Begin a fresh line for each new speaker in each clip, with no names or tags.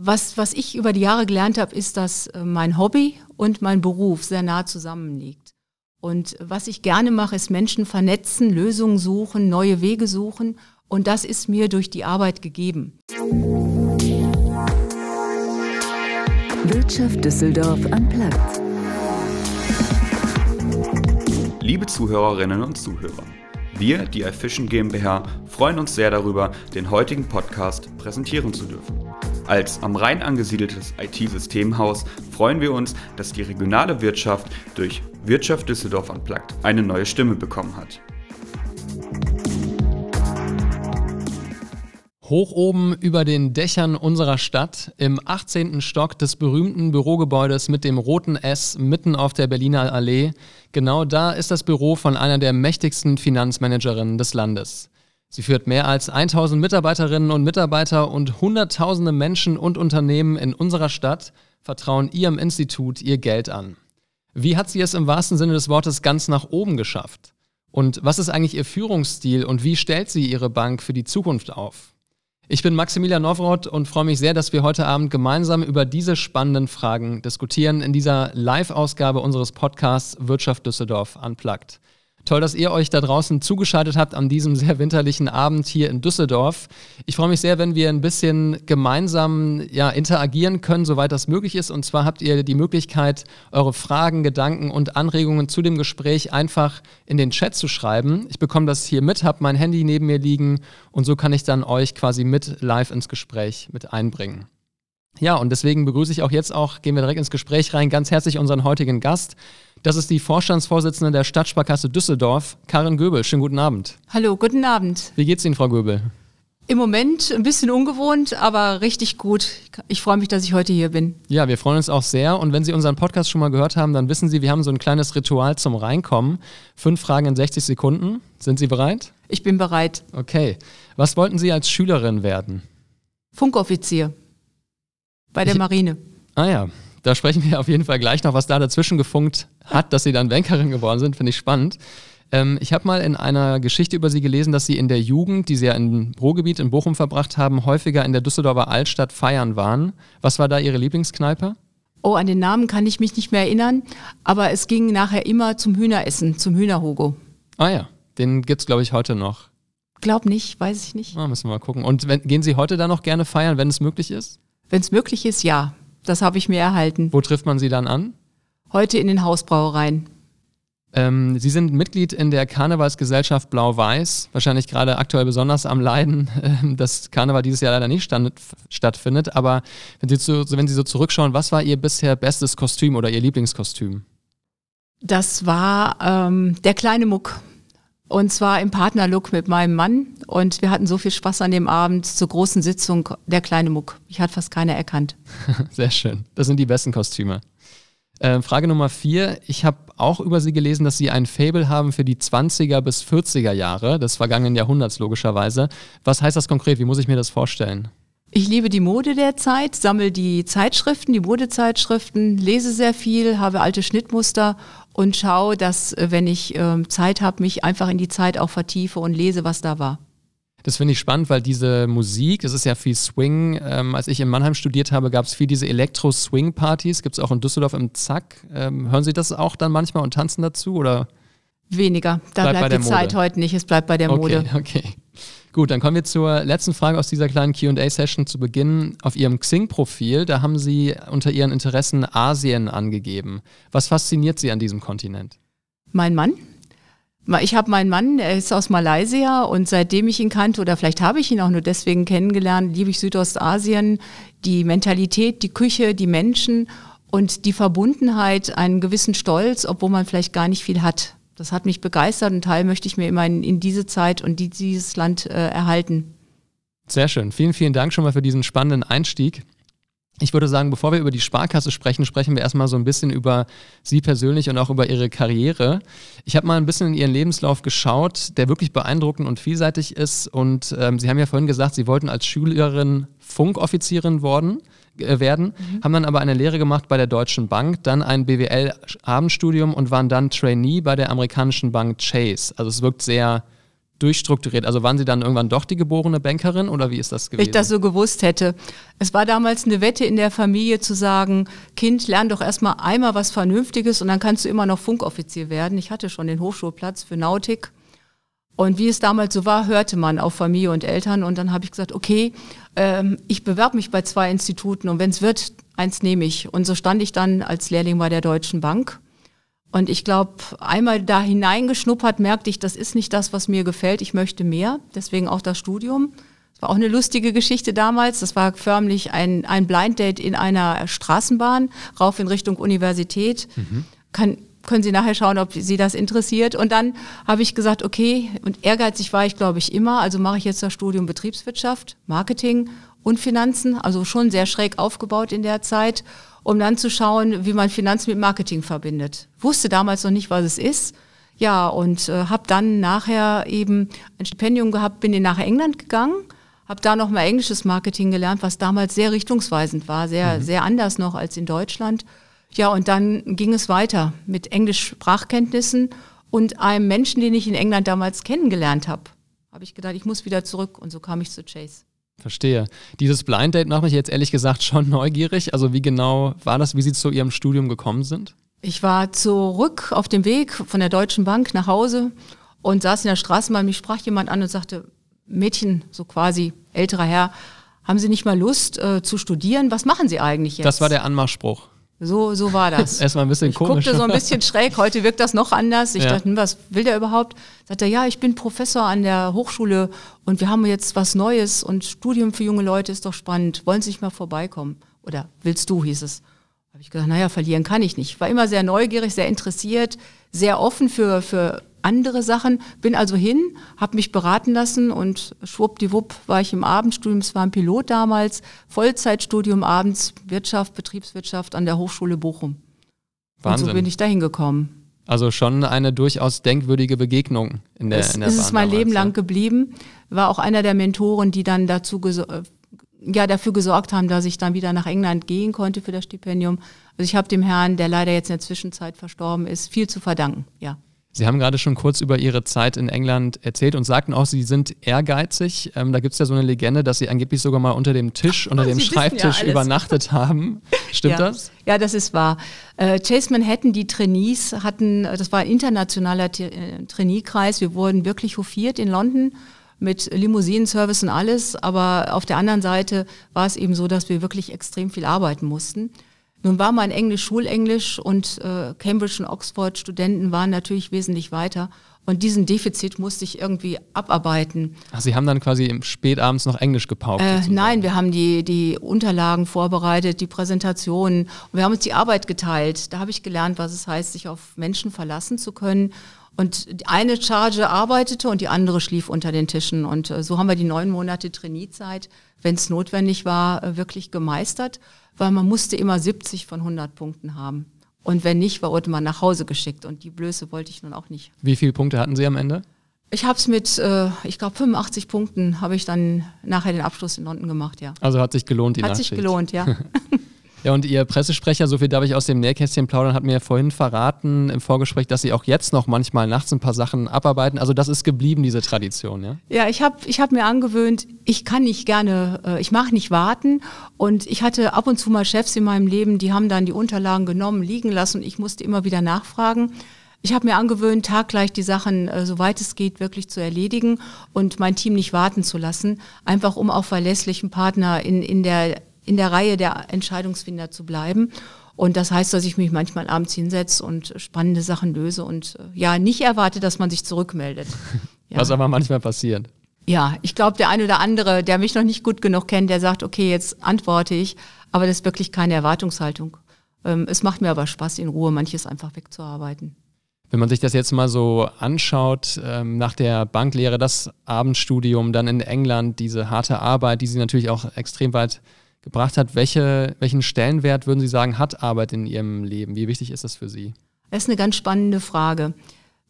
Was, was ich über die Jahre gelernt habe, ist, dass äh, mein Hobby und mein Beruf sehr nah zusammenliegt. Und was ich gerne mache, ist Menschen vernetzen, Lösungen suchen, neue Wege suchen. Und das ist mir durch die Arbeit gegeben.
Wirtschaft Düsseldorf am Platz.
Liebe Zuhörerinnen und Zuhörer, wir, die iFishing GmbH, freuen uns sehr darüber, den heutigen Podcast präsentieren zu dürfen. Als am Rhein angesiedeltes IT-Systemhaus freuen wir uns, dass die regionale Wirtschaft durch Wirtschaft Düsseldorf Unplugged eine neue Stimme bekommen hat.
Hoch oben über den Dächern unserer Stadt, im 18. Stock des berühmten Bürogebäudes mit dem roten S mitten auf der Berliner Allee, genau da ist das Büro von einer der mächtigsten Finanzmanagerinnen des Landes. Sie führt mehr als 1000 Mitarbeiterinnen und Mitarbeiter und Hunderttausende Menschen und Unternehmen in unserer Stadt vertrauen ihrem Institut ihr Geld an. Wie hat sie es im wahrsten Sinne des Wortes ganz nach oben geschafft? Und was ist eigentlich ihr Führungsstil und wie stellt sie ihre Bank für die Zukunft auf? Ich bin Maximilian Nowroth und freue mich sehr, dass wir heute Abend gemeinsam über diese spannenden Fragen diskutieren in dieser Live-Ausgabe unseres Podcasts Wirtschaft Düsseldorf Unplugged. Toll, dass ihr euch da draußen zugeschaltet habt an diesem sehr winterlichen Abend hier in Düsseldorf. Ich freue mich sehr, wenn wir ein bisschen gemeinsam ja, interagieren können, soweit das möglich ist. Und zwar habt ihr die Möglichkeit, eure Fragen, Gedanken und Anregungen zu dem Gespräch einfach in den Chat zu schreiben. Ich bekomme das hier mit, habe mein Handy neben mir liegen und so kann ich dann euch quasi mit live ins Gespräch mit einbringen. Ja, und deswegen begrüße ich auch jetzt auch, gehen wir direkt ins Gespräch rein, ganz herzlich unseren heutigen Gast. Das ist die Vorstandsvorsitzende der Stadtsparkasse Düsseldorf, Karin Göbel. Schönen guten Abend.
Hallo, guten Abend.
Wie geht's Ihnen, Frau Göbel?
Im Moment ein bisschen ungewohnt, aber richtig gut. Ich freue mich, dass ich heute hier bin.
Ja, wir freuen uns auch sehr. Und wenn Sie unseren Podcast schon mal gehört haben, dann wissen Sie, wir haben so ein kleines Ritual zum Reinkommen. Fünf Fragen in 60 Sekunden. Sind Sie bereit?
Ich bin bereit.
Okay. Was wollten Sie als Schülerin werden?
Funkoffizier. Bei der ich, Marine.
Ah ja, da sprechen wir auf jeden Fall gleich noch, was da dazwischen gefunkt hat, dass Sie dann Bankerin geworden sind. Finde ich spannend. Ähm, ich habe mal in einer Geschichte über Sie gelesen, dass Sie in der Jugend, die Sie ja im Ruhrgebiet in Bochum verbracht haben, häufiger in der Düsseldorfer Altstadt feiern waren. Was war da Ihre Lieblingskneipe?
Oh, an den Namen kann ich mich nicht mehr erinnern, aber es ging nachher immer zum Hühneressen, zum Hühnerhugo.
Ah ja, den gibt es, glaube ich, heute noch.
Glaub nicht, weiß ich nicht.
Ah, müssen wir mal gucken. Und wenn, gehen Sie heute da noch gerne feiern, wenn es möglich ist?
Wenn es möglich ist, ja. Das habe ich mir erhalten.
Wo trifft man Sie dann an?
Heute in den Hausbrauereien.
Ähm, Sie sind Mitglied in der Karnevalsgesellschaft Blau-Weiß, wahrscheinlich gerade aktuell besonders am Leiden, äh, dass Karneval dieses Jahr leider nicht stand, stattfindet. Aber wenn Sie, zu, wenn Sie so zurückschauen, was war Ihr bisher bestes Kostüm oder Ihr Lieblingskostüm?
Das war ähm, der kleine Muck. Und zwar im Partnerlook mit meinem Mann. Und wir hatten so viel Spaß an dem Abend zur großen Sitzung. Der kleine Muck. Ich hat fast keiner erkannt.
Sehr schön. Das sind die besten Kostüme. Äh, Frage Nummer vier. Ich habe auch über Sie gelesen, dass Sie ein Fable haben für die 20er bis 40er Jahre des vergangenen Jahrhunderts logischerweise. Was heißt das konkret? Wie muss ich mir das vorstellen?
Ich liebe die Mode der Zeit, sammle die Zeitschriften, die Modezeitschriften, lese sehr viel, habe alte Schnittmuster und schaue, dass, äh, wenn ich äh, Zeit habe, mich einfach in die Zeit auch vertiefe und lese, was da war.
Das finde ich spannend, weil diese Musik, das ist ja viel Swing. Ähm, als ich in Mannheim studiert habe, gab es viel diese Elektro-Swing-Partys. Gibt es auch in Düsseldorf im Zack. Ähm, hören Sie das auch dann manchmal und tanzen dazu? Oder?
Weniger. Da bleibt, bleibt die. Zeit heute nicht. Es bleibt bei der
okay,
Mode.
Okay. Gut, dann kommen wir zur letzten Frage aus dieser kleinen QA-Session zu Beginn. Auf Ihrem Xing-Profil, da haben Sie unter Ihren Interessen Asien angegeben. Was fasziniert Sie an diesem Kontinent?
Mein Mann. Ich habe meinen Mann, er ist aus Malaysia und seitdem ich ihn kannte, oder vielleicht habe ich ihn auch nur deswegen kennengelernt, liebe ich Südostasien, die Mentalität, die Küche, die Menschen und die Verbundenheit, einen gewissen Stolz, obwohl man vielleicht gar nicht viel hat. Das hat mich begeistert und Teil möchte ich mir immer in, in diese Zeit und die, dieses Land äh, erhalten.
Sehr schön. Vielen, vielen Dank schon mal für diesen spannenden Einstieg. Ich würde sagen, bevor wir über die Sparkasse sprechen, sprechen wir erstmal so ein bisschen über Sie persönlich und auch über Ihre Karriere. Ich habe mal ein bisschen in Ihren Lebenslauf geschaut, der wirklich beeindruckend und vielseitig ist. Und ähm, Sie haben ja vorhin gesagt, Sie wollten als Schülerin Funkoffizierin worden werden, mhm. haben dann aber eine Lehre gemacht bei der Deutschen Bank, dann ein BWL-Abendstudium und waren dann Trainee bei der amerikanischen Bank Chase. Also es wirkt sehr durchstrukturiert? Also waren Sie dann irgendwann doch die geborene Bankerin oder wie ist das gewesen?
Wenn ich das so gewusst hätte. Es war damals eine Wette in der Familie zu sagen, Kind, lern doch erstmal einmal was Vernünftiges und dann kannst du immer noch Funkoffizier werden. Ich hatte schon den Hochschulplatz für Nautik. Und wie es damals so war, hörte man auf Familie und Eltern. Und dann habe ich gesagt, okay, ähm, ich bewerbe mich bei zwei Instituten und wenn es wird, eins nehme ich. Und so stand ich dann als Lehrling bei der Deutschen Bank und ich glaube, einmal da hineingeschnuppert, merkte ich, das ist nicht das, was mir gefällt. Ich möchte mehr. Deswegen auch das Studium. Das war auch eine lustige Geschichte damals. Das war förmlich ein, ein Blind Date in einer Straßenbahn, rauf in Richtung Universität. Mhm. Kann, können Sie nachher schauen, ob Sie das interessiert. Und dann habe ich gesagt, okay, und ehrgeizig war ich, glaube ich, immer. Also mache ich jetzt das Studium Betriebswirtschaft, Marketing und Finanzen. Also schon sehr schräg aufgebaut in der Zeit um dann zu schauen, wie man Finanzen mit Marketing verbindet. Wusste damals noch nicht, was es ist. Ja, und äh, habe dann nachher eben ein Stipendium gehabt, bin in nach England gegangen, habe da nochmal englisches Marketing gelernt, was damals sehr richtungsweisend war, sehr, mhm. sehr anders noch als in Deutschland. Ja, und dann ging es weiter mit Englisch-Sprachkenntnissen und einem Menschen, den ich in England damals kennengelernt habe. Habe ich gedacht, ich muss wieder zurück und so kam ich zu Chase.
Verstehe. Dieses Blind Date macht mich jetzt ehrlich gesagt schon neugierig. Also wie genau war das, wie Sie zu Ihrem Studium gekommen sind?
Ich war zurück auf dem Weg von der Deutschen Bank nach Hause und saß in der Straßenbahn. Mich sprach jemand an und sagte, Mädchen, so quasi älterer Herr, haben Sie nicht mal Lust äh, zu studieren? Was machen Sie eigentlich jetzt?
Das war der Anmachspruch.
So, so war das.
Erstmal ein bisschen
ich
komisch.
Guckte so ein bisschen schräg. Heute wirkt das noch anders. Ich ja. dachte, hm, was will der überhaupt? Sagt er, ja, ich bin Professor an der Hochschule und wir haben jetzt was Neues und Studium für junge Leute ist doch spannend. Wollen Sie nicht mal vorbeikommen? Oder willst du, hieß es. Habe ich gesagt, naja, verlieren kann ich nicht. War immer sehr neugierig, sehr interessiert, sehr offen für, für andere Sachen. Bin also hin, habe mich beraten lassen und schwuppdiwupp war ich im Abendstudium. Es war ein Pilot damals, Vollzeitstudium abends, Wirtschaft, Betriebswirtschaft an der Hochschule Bochum. Wahnsinn. Und so bin ich dahin gekommen.
Also schon eine durchaus denkwürdige Begegnung in der,
es,
in der
ist Bahn es mein Leben lang geblieben. War auch einer der Mentoren, die dann dazu ja, dafür gesorgt haben, dass ich dann wieder nach England gehen konnte für das Stipendium. Also ich habe dem Herrn, der leider jetzt in der Zwischenzeit verstorben ist, viel zu verdanken, ja.
Sie haben gerade schon kurz über Ihre Zeit in England erzählt und sagten auch, Sie sind ehrgeizig. Ähm, da gibt es ja so eine Legende, dass Sie angeblich sogar mal unter dem Tisch, unter dem Sie Schreibtisch ja übernachtet haben. Stimmt
ja.
das?
Ja, das ist wahr. Äh, Chase Manhattan, die Trainees hatten, das war ein internationaler äh, Trainee-Kreis. Wir wurden wirklich hofiert in London mit Limousinenservice und alles. Aber auf der anderen Seite war es eben so, dass wir wirklich extrem viel arbeiten mussten. Nun war mein Englisch Schulenglisch und äh, Cambridge und Oxford Studenten waren natürlich wesentlich weiter. Und diesen Defizit musste ich irgendwie abarbeiten.
Ach, Sie haben dann quasi im Spätabends noch Englisch gepaukt?
Äh, nein, wir haben die, die Unterlagen vorbereitet, die Präsentationen. Und wir haben uns die Arbeit geteilt. Da habe ich gelernt, was es heißt, sich auf Menschen verlassen zu können. Und eine Charge arbeitete und die andere schlief unter den Tischen. Und äh, so haben wir die neun Monate Trainiezeit, wenn es notwendig war, äh, wirklich gemeistert weil man musste immer 70 von 100 Punkten haben. Und wenn nicht, wurde man nach Hause geschickt. Und die Blöße wollte ich nun auch nicht.
Wie viele Punkte hatten Sie am Ende?
Ich habe es mit, äh, ich glaube, 85 Punkten habe ich dann nachher den Abschluss in London gemacht, ja.
Also hat sich gelohnt, die
Hat
Nachschicht.
sich gelohnt, ja.
Ja, und Ihr Pressesprecher, so viel darf ich aus dem Nähkästchen plaudern, hat mir vorhin verraten im Vorgespräch, dass Sie auch jetzt noch manchmal nachts ein paar Sachen abarbeiten. Also das ist geblieben, diese Tradition, ja?
Ja, ich habe ich hab mir angewöhnt, ich kann nicht gerne, äh, ich mache nicht warten. Und ich hatte ab und zu mal Chefs in meinem Leben, die haben dann die Unterlagen genommen, liegen lassen und ich musste immer wieder nachfragen. Ich habe mir angewöhnt, taggleich die Sachen, äh, soweit es geht, wirklich zu erledigen und mein Team nicht warten zu lassen, einfach um auch verlässlichen Partner in, in der in der Reihe der Entscheidungsfinder zu bleiben. Und das heißt, dass ich mich manchmal abends hinsetze und spannende Sachen löse und äh, ja, nicht erwarte, dass man sich zurückmeldet.
Ja. Was aber manchmal passiert.
Ja, ich glaube, der eine oder andere, der mich noch nicht gut genug kennt, der sagt, okay, jetzt antworte ich, aber das ist wirklich keine Erwartungshaltung. Ähm, es macht mir aber Spaß, in Ruhe manches einfach wegzuarbeiten.
Wenn man sich das jetzt mal so anschaut, ähm, nach der Banklehre, das Abendstudium, dann in England, diese harte Arbeit, die Sie natürlich auch extrem weit gebracht hat. Welche, welchen Stellenwert würden Sie sagen, hat Arbeit in Ihrem Leben? Wie wichtig ist das für Sie?
Das ist eine ganz spannende Frage.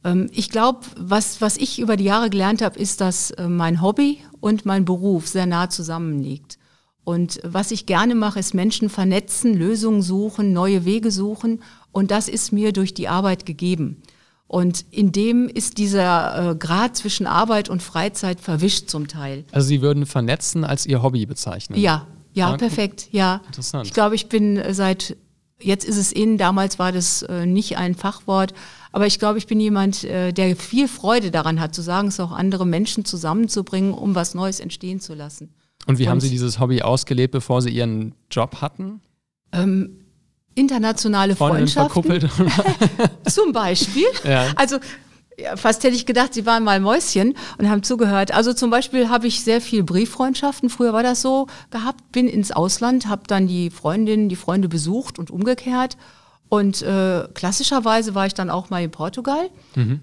Ähm, ich glaube, was, was ich über die Jahre gelernt habe, ist, dass äh, mein Hobby und mein Beruf sehr nah zusammenliegt. Und was ich gerne mache, ist Menschen vernetzen, Lösungen suchen, neue Wege suchen. Und das ist mir durch die Arbeit gegeben. Und in dem ist dieser äh, Grad zwischen Arbeit und Freizeit verwischt zum Teil.
Also Sie würden vernetzen als Ihr Hobby bezeichnen?
Ja, ja, perfekt, ja.
Interessant.
Ich glaube, ich bin seit, jetzt ist es in, damals war das äh, nicht ein Fachwort, aber ich glaube, ich bin jemand, äh, der viel Freude daran hat, zu sagen, es auch andere Menschen zusammenzubringen, um was Neues entstehen zu lassen.
Und wie
Und-
haben Sie dieses Hobby ausgelebt, bevor Sie Ihren Job hatten?
Ähm, internationale
Freundinnen
Freundschaften.
verkuppelt?
Zum Beispiel.
Ja.
Also fast hätte ich gedacht, sie waren mal Mäuschen und haben zugehört. Also zum Beispiel habe ich sehr viel Brieffreundschaften. Früher war das so gehabt. Bin ins Ausland, habe dann die Freundinnen, die Freunde besucht und umgekehrt. Und äh, klassischerweise war ich dann auch mal in Portugal.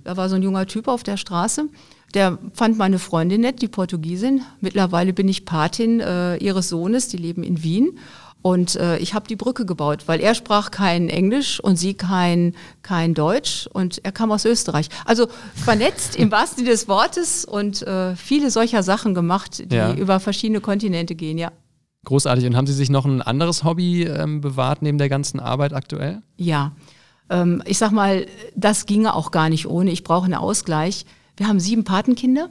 Da war so ein junger Typ auf der Straße. Der fand meine Freundin nett, die Portugiesin. Mittlerweile bin ich Patin äh, ihres Sohnes, die leben in Wien. Und äh, ich habe die Brücke gebaut, weil er sprach kein Englisch und sie kein, kein Deutsch und er kam aus Österreich. Also vernetzt im wahrsten Sinne des Wortes und äh, viele solcher Sachen gemacht, die
Ja.
über verschiedene Kontinente gehen, ja.
Großartig. Und haben Sie sich noch ein anderes Hobby ähm, bewahrt neben der ganzen Arbeit aktuell?
Ja, ähm, ich sag mal, das ginge auch gar nicht ohne. Ich brauche einen Ausgleich. Wir haben sieben Patenkinder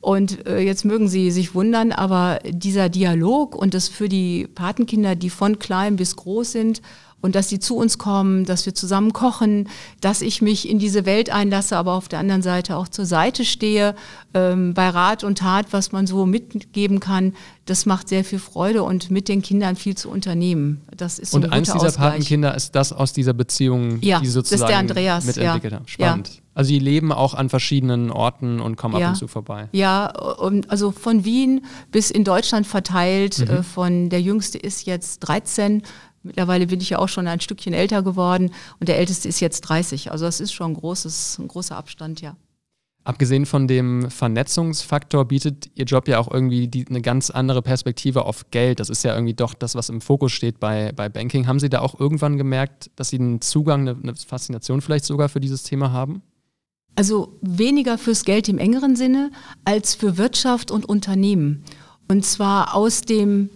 und äh, jetzt mögen Sie sich wundern, aber dieser Dialog und das für die Patenkinder, die von klein bis groß sind und dass sie zu uns kommen, dass wir zusammen kochen, dass ich mich in diese Welt einlasse, aber auf der anderen Seite auch zur Seite stehe, ähm, bei Rat und Tat, was man so mitgeben kann, das macht sehr viel Freude und mit den Kindern viel zu unternehmen. Das ist so
Und
ein
eins dieser
Ausgleich.
Patenkinder ist das aus dieser Beziehung,
Ja,
die Sie
das ist der
sozusagen
Andreas,
mitentwickelt
ja.
haben. Spannend. Also die leben auch an verschiedenen Orten und kommen ab
Ja.
und zu vorbei.
Ja, also von Wien bis in Deutschland verteilt.
Mhm.
Äh, Von der jüngste ist jetzt 13. Mittlerweile bin ich ja auch schon ein Stückchen älter geworden und der älteste ist jetzt 30. Also das ist schon ein, großes, ein großer Abstand, ja.
Abgesehen von dem Vernetzungsfaktor bietet Ihr Job ja auch irgendwie die, eine ganz andere Perspektive auf Geld. Das ist ja irgendwie doch das, was im Fokus steht bei, bei Banking. Haben Sie da auch irgendwann gemerkt, dass Sie einen Zugang, eine, eine Faszination vielleicht sogar für dieses Thema haben?
Also weniger fürs Geld im engeren Sinne als für Wirtschaft und Unternehmen. Und zwar aus dem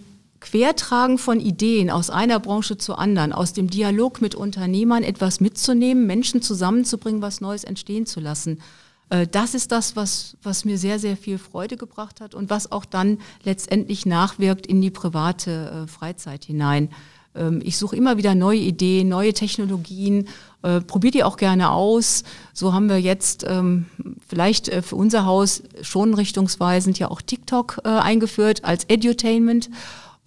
Quertragen von Ideen aus einer Branche zur anderen, aus dem Dialog mit Unternehmern etwas mitzunehmen, Menschen zusammenzubringen, was Neues entstehen zu lassen. Äh, Das ist das, was, was mir sehr, sehr viel Freude gebracht hat und was auch dann letztendlich nachwirkt in die private äh, Freizeit hinein. Ähm, Ich suche immer wieder neue Ideen, neue Technologien, äh, probiere die auch gerne aus. So haben wir jetzt ähm, vielleicht äh, für unser Haus schon richtungsweisend ja auch TikTok eingeführt als Edutainment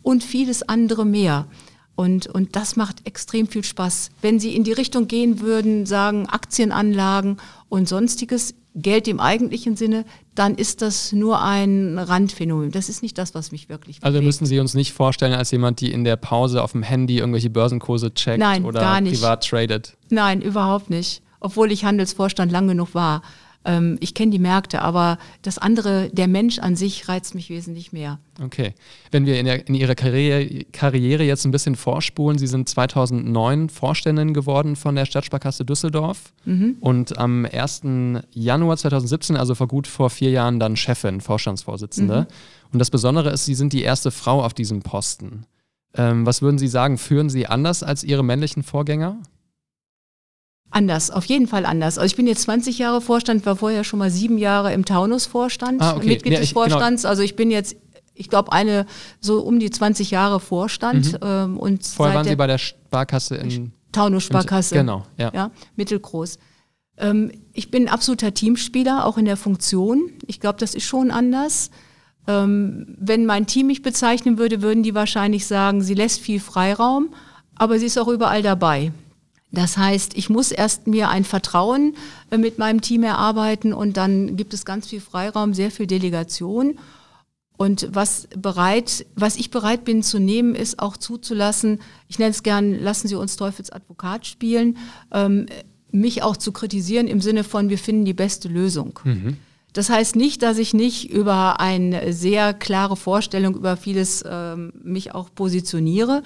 und vieles andere mehr. Und, und das macht extrem viel Spaß. Wenn Sie in die Richtung gehen würden, sagen Aktienanlagen und sonstiges, Geld im eigentlichen Sinne, dann ist das nur ein Randphänomen. Das ist nicht das, was mich wirklich
Also
bewegt.
müssen Sie uns nicht vorstellen als jemand, die in der Pause auf dem Handy irgendwelche Börsenkurse checkt
Nein,
oder
gar nicht.
privat tradet.
Nein, überhaupt nicht. Obwohl ich Handelsvorstand lang genug war. Ähm, ich kenne die Märkte, aber das andere, der Mensch an sich reizt mich wesentlich mehr.
Okay. Wenn wir in, der, in Ihrer Karriere, Karriere jetzt ein bisschen vorspulen, Sie sind 2009 Vorständin geworden von der Stadtsparkasse Düsseldorf und am 1. Januar 2017, also vor gut vor vier Jahren, dann Chefin, Vorstandsvorsitzende. Und das Besondere ist, Sie sind die erste Frau auf diesem Posten. Ähm, was würden Sie sagen, führen Sie anders als Ihre männlichen Vorgänger?
Anders, auf jeden Fall anders. Also ich bin jetzt 20 Jahre Vorstand, war vorher schon mal sieben Jahre im Taunus-Vorstand,
Ah, okay.
Mitglied
Ja,
des
ich- genau.
Vorstands. Also ich bin jetzt, ich glaube, eine so um die 20 Jahre Vorstand. Ähm, und
Mhm. Vorher waren Sie bei der Sparkasse in
Taunus-Sparkasse.
Genau, ja.
ja mittelgroß. Ähm, ich bin ein absoluter Teamspieler, auch in der Funktion. Ich glaube, das ist schon anders. Ähm, wenn mein Team mich bezeichnen würde, würden die wahrscheinlich sagen, sie lässt viel Freiraum, aber sie ist auch überall dabei. Das heißt, ich muss erst mir ein Vertrauen äh, mit meinem Team erarbeiten und dann gibt es ganz viel Freiraum, sehr viel Delegation. Und was bereit, was ich bereit bin zu nehmen, ist auch zuzulassen, ich nenne es gern, lassen Sie uns Teufels Advokat spielen, ähm, mich auch zu kritisieren im Sinne von, wir finden die beste Lösung. Das heißt nicht, dass ich nicht über eine sehr klare Vorstellung über vieles ähm, mich auch positioniere.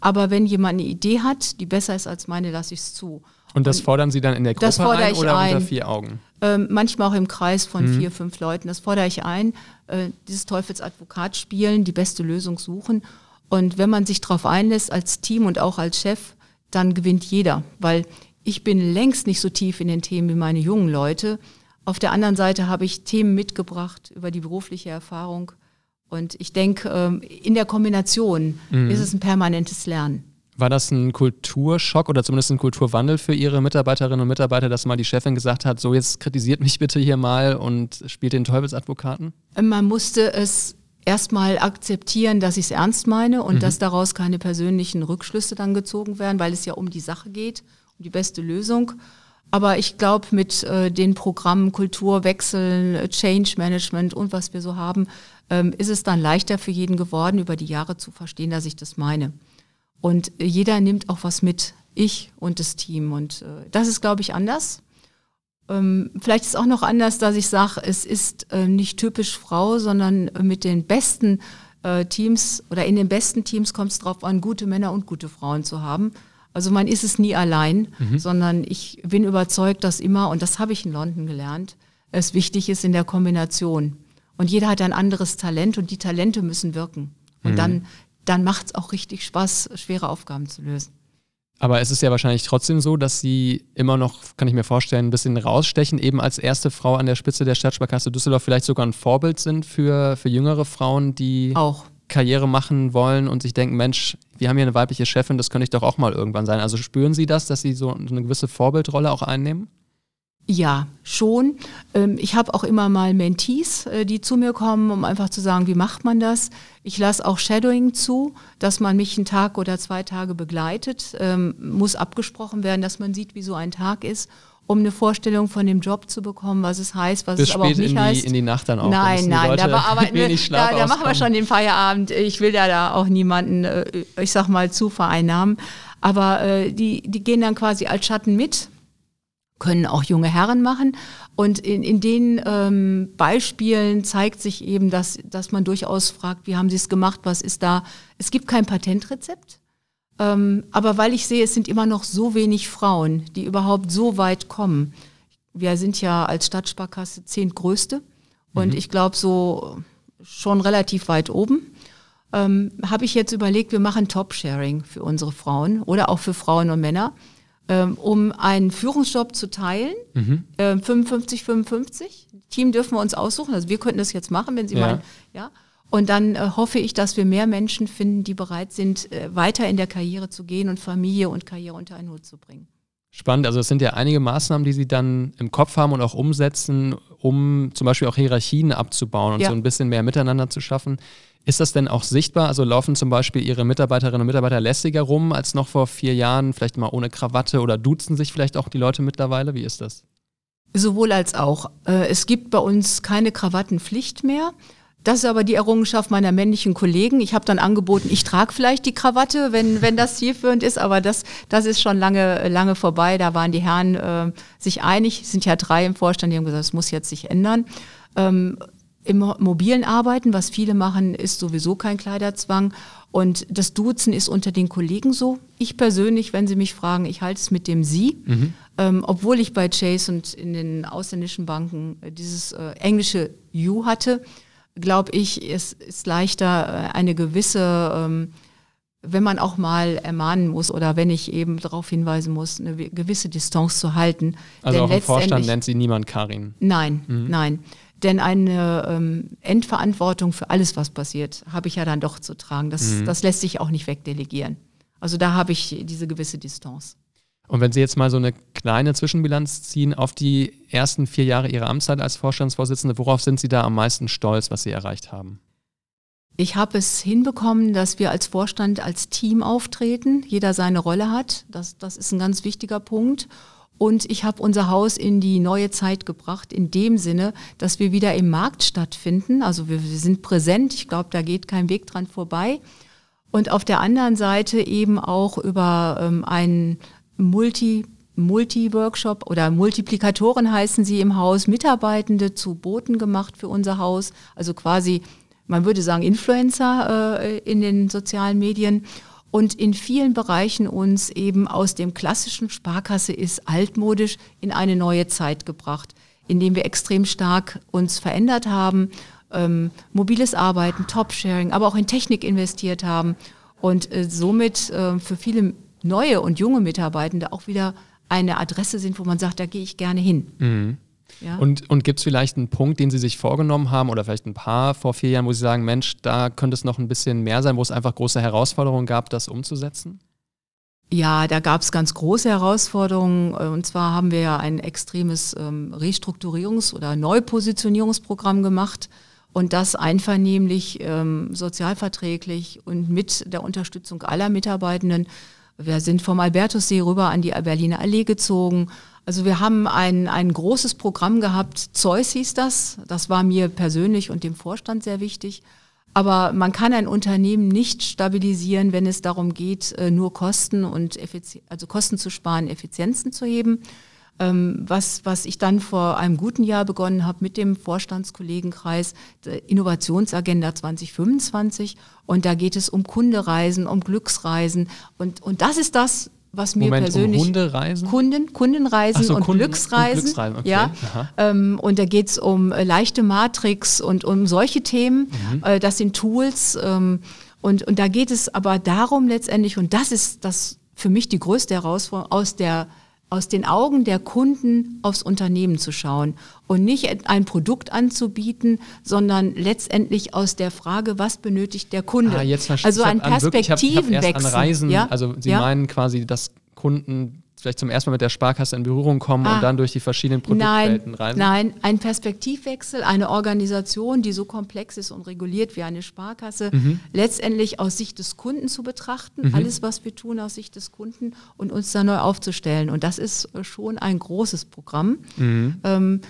Aber wenn jemand eine Idee hat, die besser ist als meine, lasse ich es zu.
Und das fordern Sie dann in der Gruppe ein oder unter
ein.
vier Augen?
Ähm, manchmal auch im Kreis von vier, fünf Leuten. Das fordere ich ein, äh, dieses Teufelsadvokat spielen, die beste Lösung suchen. Und wenn man sich darauf einlässt als Team und auch als Chef, dann gewinnt jeder. Weil ich bin längst nicht so tief in den Themen wie meine jungen Leute. Auf der anderen Seite habe ich Themen mitgebracht über die berufliche Erfahrung. Und ich denke, ähm, in der Kombination mhm. ist es ein permanentes Lernen.
War das ein Kulturschock oder zumindest ein Kulturwandel für Ihre Mitarbeiterinnen und Mitarbeiter, dass mal die Chefin gesagt hat, so jetzt kritisiert mich bitte hier mal und spielt den Teufelsadvokaten?
Man musste es erstmal akzeptieren, dass ich es ernst meine und mhm. dass daraus keine persönlichen Rückschlüsse dann gezogen werden, weil es ja um die Sache geht, um die beste Lösung. Aber ich glaube, mit äh, den Programmen Kulturwechsel, Change Management und was wir so haben, ähm, ist es dann leichter für jeden geworden, über die Jahre zu verstehen, dass ich das meine. Und jeder nimmt auch was mit, ich und das Team. Und äh, das ist, glaube ich, anders. Ähm, vielleicht ist auch noch anders, dass ich sage, es ist äh, nicht typisch Frau, sondern mit den besten äh, Teams oder in den besten Teams kommt es darauf an, gute Männer und gute Frauen zu haben. Also man ist es nie allein, mhm. sondern ich bin überzeugt, dass immer, und das habe ich in London gelernt, es wichtig ist in der Kombination. Und jeder hat ein anderes Talent und die Talente müssen wirken. Und mhm. dann dann macht es auch richtig Spaß, schwere Aufgaben zu lösen.
Aber es ist ja wahrscheinlich trotzdem so, dass Sie immer noch, kann ich mir vorstellen, ein bisschen rausstechen, eben als erste Frau an der Spitze der Stadtsparkasse Düsseldorf vielleicht sogar ein Vorbild sind für, für jüngere Frauen, die auch. Karriere machen wollen und sich denken, Mensch, wir haben hier eine weibliche Chefin, das könnte ich doch auch mal irgendwann sein. Also spüren Sie das, dass Sie so eine gewisse Vorbildrolle auch einnehmen?
Ja, schon. Ähm, ich habe auch immer mal Mentees, äh, die zu mir kommen, um einfach zu sagen, wie macht man das? Ich lasse auch Shadowing zu, dass man mich einen Tag oder zwei Tage begleitet. Ähm, muss abgesprochen werden, dass man sieht, wie so ein Tag ist, um eine Vorstellung von dem Job zu bekommen, was es heißt, was
Bis
es aber auch nicht
in die,
heißt.
in die Nacht dann auch.
Nein, nein, da bearbeiten wir, da, da machen wir schon den Feierabend. Ich will ja da auch niemanden, äh, ich sag mal, zu vereinnahmen. Aber äh, die, die gehen dann quasi als Schatten mit können auch junge Herren machen. Und in, in den ähm, Beispielen zeigt sich eben, dass, dass man durchaus fragt, wie haben Sie es gemacht, was ist da. Es gibt kein Patentrezept. Ähm, aber weil ich sehe, es sind immer noch so wenig Frauen, die überhaupt so weit kommen. Wir sind ja als Stadtsparkasse zehntgrößte und mhm. ich glaube so schon relativ weit oben. Ähm, Habe ich jetzt überlegt, wir machen Top-Sharing für unsere Frauen oder auch für Frauen und Männer ähm, um einen Führungsjob zu teilen. Mhm. Äh, 55, 55. Team dürfen wir uns aussuchen. Also wir könnten das jetzt machen, wenn Sie ja. meinen. Ja. Und dann äh, hoffe ich, dass wir mehr Menschen finden, die bereit sind, äh, weiter in der Karriere zu gehen und Familie und Karriere unter einen Hut zu bringen.
Spannend, also es sind ja einige Maßnahmen, die Sie dann im Kopf haben und auch umsetzen, um zum Beispiel auch Hierarchien abzubauen und ja. so ein bisschen mehr Miteinander zu schaffen. Ist das denn auch sichtbar? Also laufen zum Beispiel Ihre Mitarbeiterinnen und Mitarbeiter lässiger rum als noch vor vier Jahren, vielleicht mal ohne Krawatte oder duzen sich vielleicht auch die Leute mittlerweile? Wie ist das?
Sowohl als auch. Äh, es gibt bei uns keine Krawattenpflicht mehr. Das ist aber die Errungenschaft meiner männlichen Kollegen. Ich habe dann angeboten, ich trage vielleicht die Krawatte, wenn, wenn das zielführend ist, aber das, das ist schon lange, lange vorbei. Da waren die Herren äh, sich einig, es sind ja drei im Vorstand, die haben gesagt, es muss jetzt sich ändern. Ähm, im mobilen Arbeiten, was viele machen, ist sowieso kein Kleiderzwang. Und das Duzen ist unter den Kollegen so. Ich persönlich, wenn Sie mich fragen, ich halte es mit dem Sie. Mhm. Ähm, obwohl ich bei Chase und in den ausländischen Banken äh, dieses äh, englische You hatte, glaube ich, es ist leichter äh, eine gewisse, ähm, wenn man auch mal ermahnen muss oder wenn ich eben darauf hinweisen muss, eine gewisse Distanz zu halten.
Also Denn auch im Vorstand nennt sie niemand Karin?
Nein, mhm. nein. Denn eine ähm, Endverantwortung für alles, was passiert, habe ich ja dann doch zu tragen. Das, mhm. das lässt sich auch nicht wegdelegieren. Also da habe ich diese gewisse Distanz.
Und wenn Sie jetzt mal so eine kleine Zwischenbilanz ziehen auf die ersten vier Jahre Ihrer Amtszeit als Vorstandsvorsitzende, worauf sind Sie da am meisten stolz, was Sie erreicht haben?
Ich habe es hinbekommen, dass wir als Vorstand als Team auftreten, jeder seine Rolle hat. Das, das ist ein ganz wichtiger Punkt. Und ich habe unser Haus in die neue Zeit gebracht, in dem Sinne, dass wir wieder im Markt stattfinden. Also wir, wir sind präsent, ich glaube, da geht kein Weg dran vorbei. Und auf der anderen Seite eben auch über ähm, einen Multi- Multi-Workshop oder Multiplikatoren heißen sie im Haus, Mitarbeitende zu Boten gemacht für unser Haus, also quasi, man würde sagen, Influencer äh, in den sozialen Medien und in vielen Bereichen uns eben aus dem klassischen Sparkasse ist altmodisch in eine neue Zeit gebracht, indem wir extrem stark uns verändert haben, ähm, mobiles Arbeiten, Top-Sharing, aber auch in Technik investiert haben und äh, somit äh, für viele neue und junge Mitarbeitende auch wieder eine Adresse sind, wo man sagt, da gehe ich gerne hin.
Mhm. Ja? Und, und gibt es vielleicht einen Punkt, den Sie sich vorgenommen haben oder vielleicht ein paar vor vier Jahren, wo Sie sagen, Mensch, da könnte es noch ein bisschen mehr sein, wo es einfach große Herausforderungen gab, das umzusetzen?
Ja, da gab es ganz große Herausforderungen. Und zwar haben wir ja ein extremes ähm, Restrukturierungs- oder Neupositionierungsprogramm gemacht und das einvernehmlich, ähm, sozialverträglich und mit der Unterstützung aller Mitarbeitenden. Wir sind vom Albertussee rüber an die Berliner Allee gezogen. Also wir haben ein, ein großes Programm gehabt. Zeus hieß das. Das war mir persönlich und dem Vorstand sehr wichtig. Aber man kann ein Unternehmen nicht stabilisieren, wenn es darum geht, äh, nur Kosten und Effizi also Kosten zu sparen, Effizienzen zu heben. Ähm, was, was ich dann vor einem guten Jahr begonnen habe mit dem Vorstandskollegenkreis, Innovationsagenda 2025. Und da geht es um Kundereisen, um Glücksreisen. Und, und das ist das, was mir
Moment,
persönlich
um Hundereisen?
Kunden, Kundenreisen
so,
und
Kunden,
Glücksreisen.
Und Glücksreisen okay.
Ja, ähm, und da geht es um äh, leichte Matrix und um solche Themen. Mhm. Äh, das sind Tools. Ähm, und, und da geht es aber darum letztendlich, und das ist das für mich die größte Herausforderung, aus der aus den Augen der Kunden aufs Unternehmen zu schauen und nicht ein Produkt anzubieten, sondern letztendlich aus der Frage, was benötigt der Kunde.
Ah, jetzt
also ein Perspektivenwechsel.
An Reisen,
ja?
Also Sie
ja?
meinen quasi, dass Kunden vielleicht zum ersten Mal mit der Sparkasse in Berührung kommen ah, und dann durch die verschiedenen Produktwelten reisen?
Nein, ein Perspektivwechsel, eine Organisation, die so komplex ist und reguliert wie eine Sparkasse, mhm. letztendlich aus Sicht des Kunden zu betrachten, mhm. alles, was wir tun, aus Sicht des Kunden und uns da neu aufzustellen. Und das ist schon ein großes Programm. Mhm. Ähm,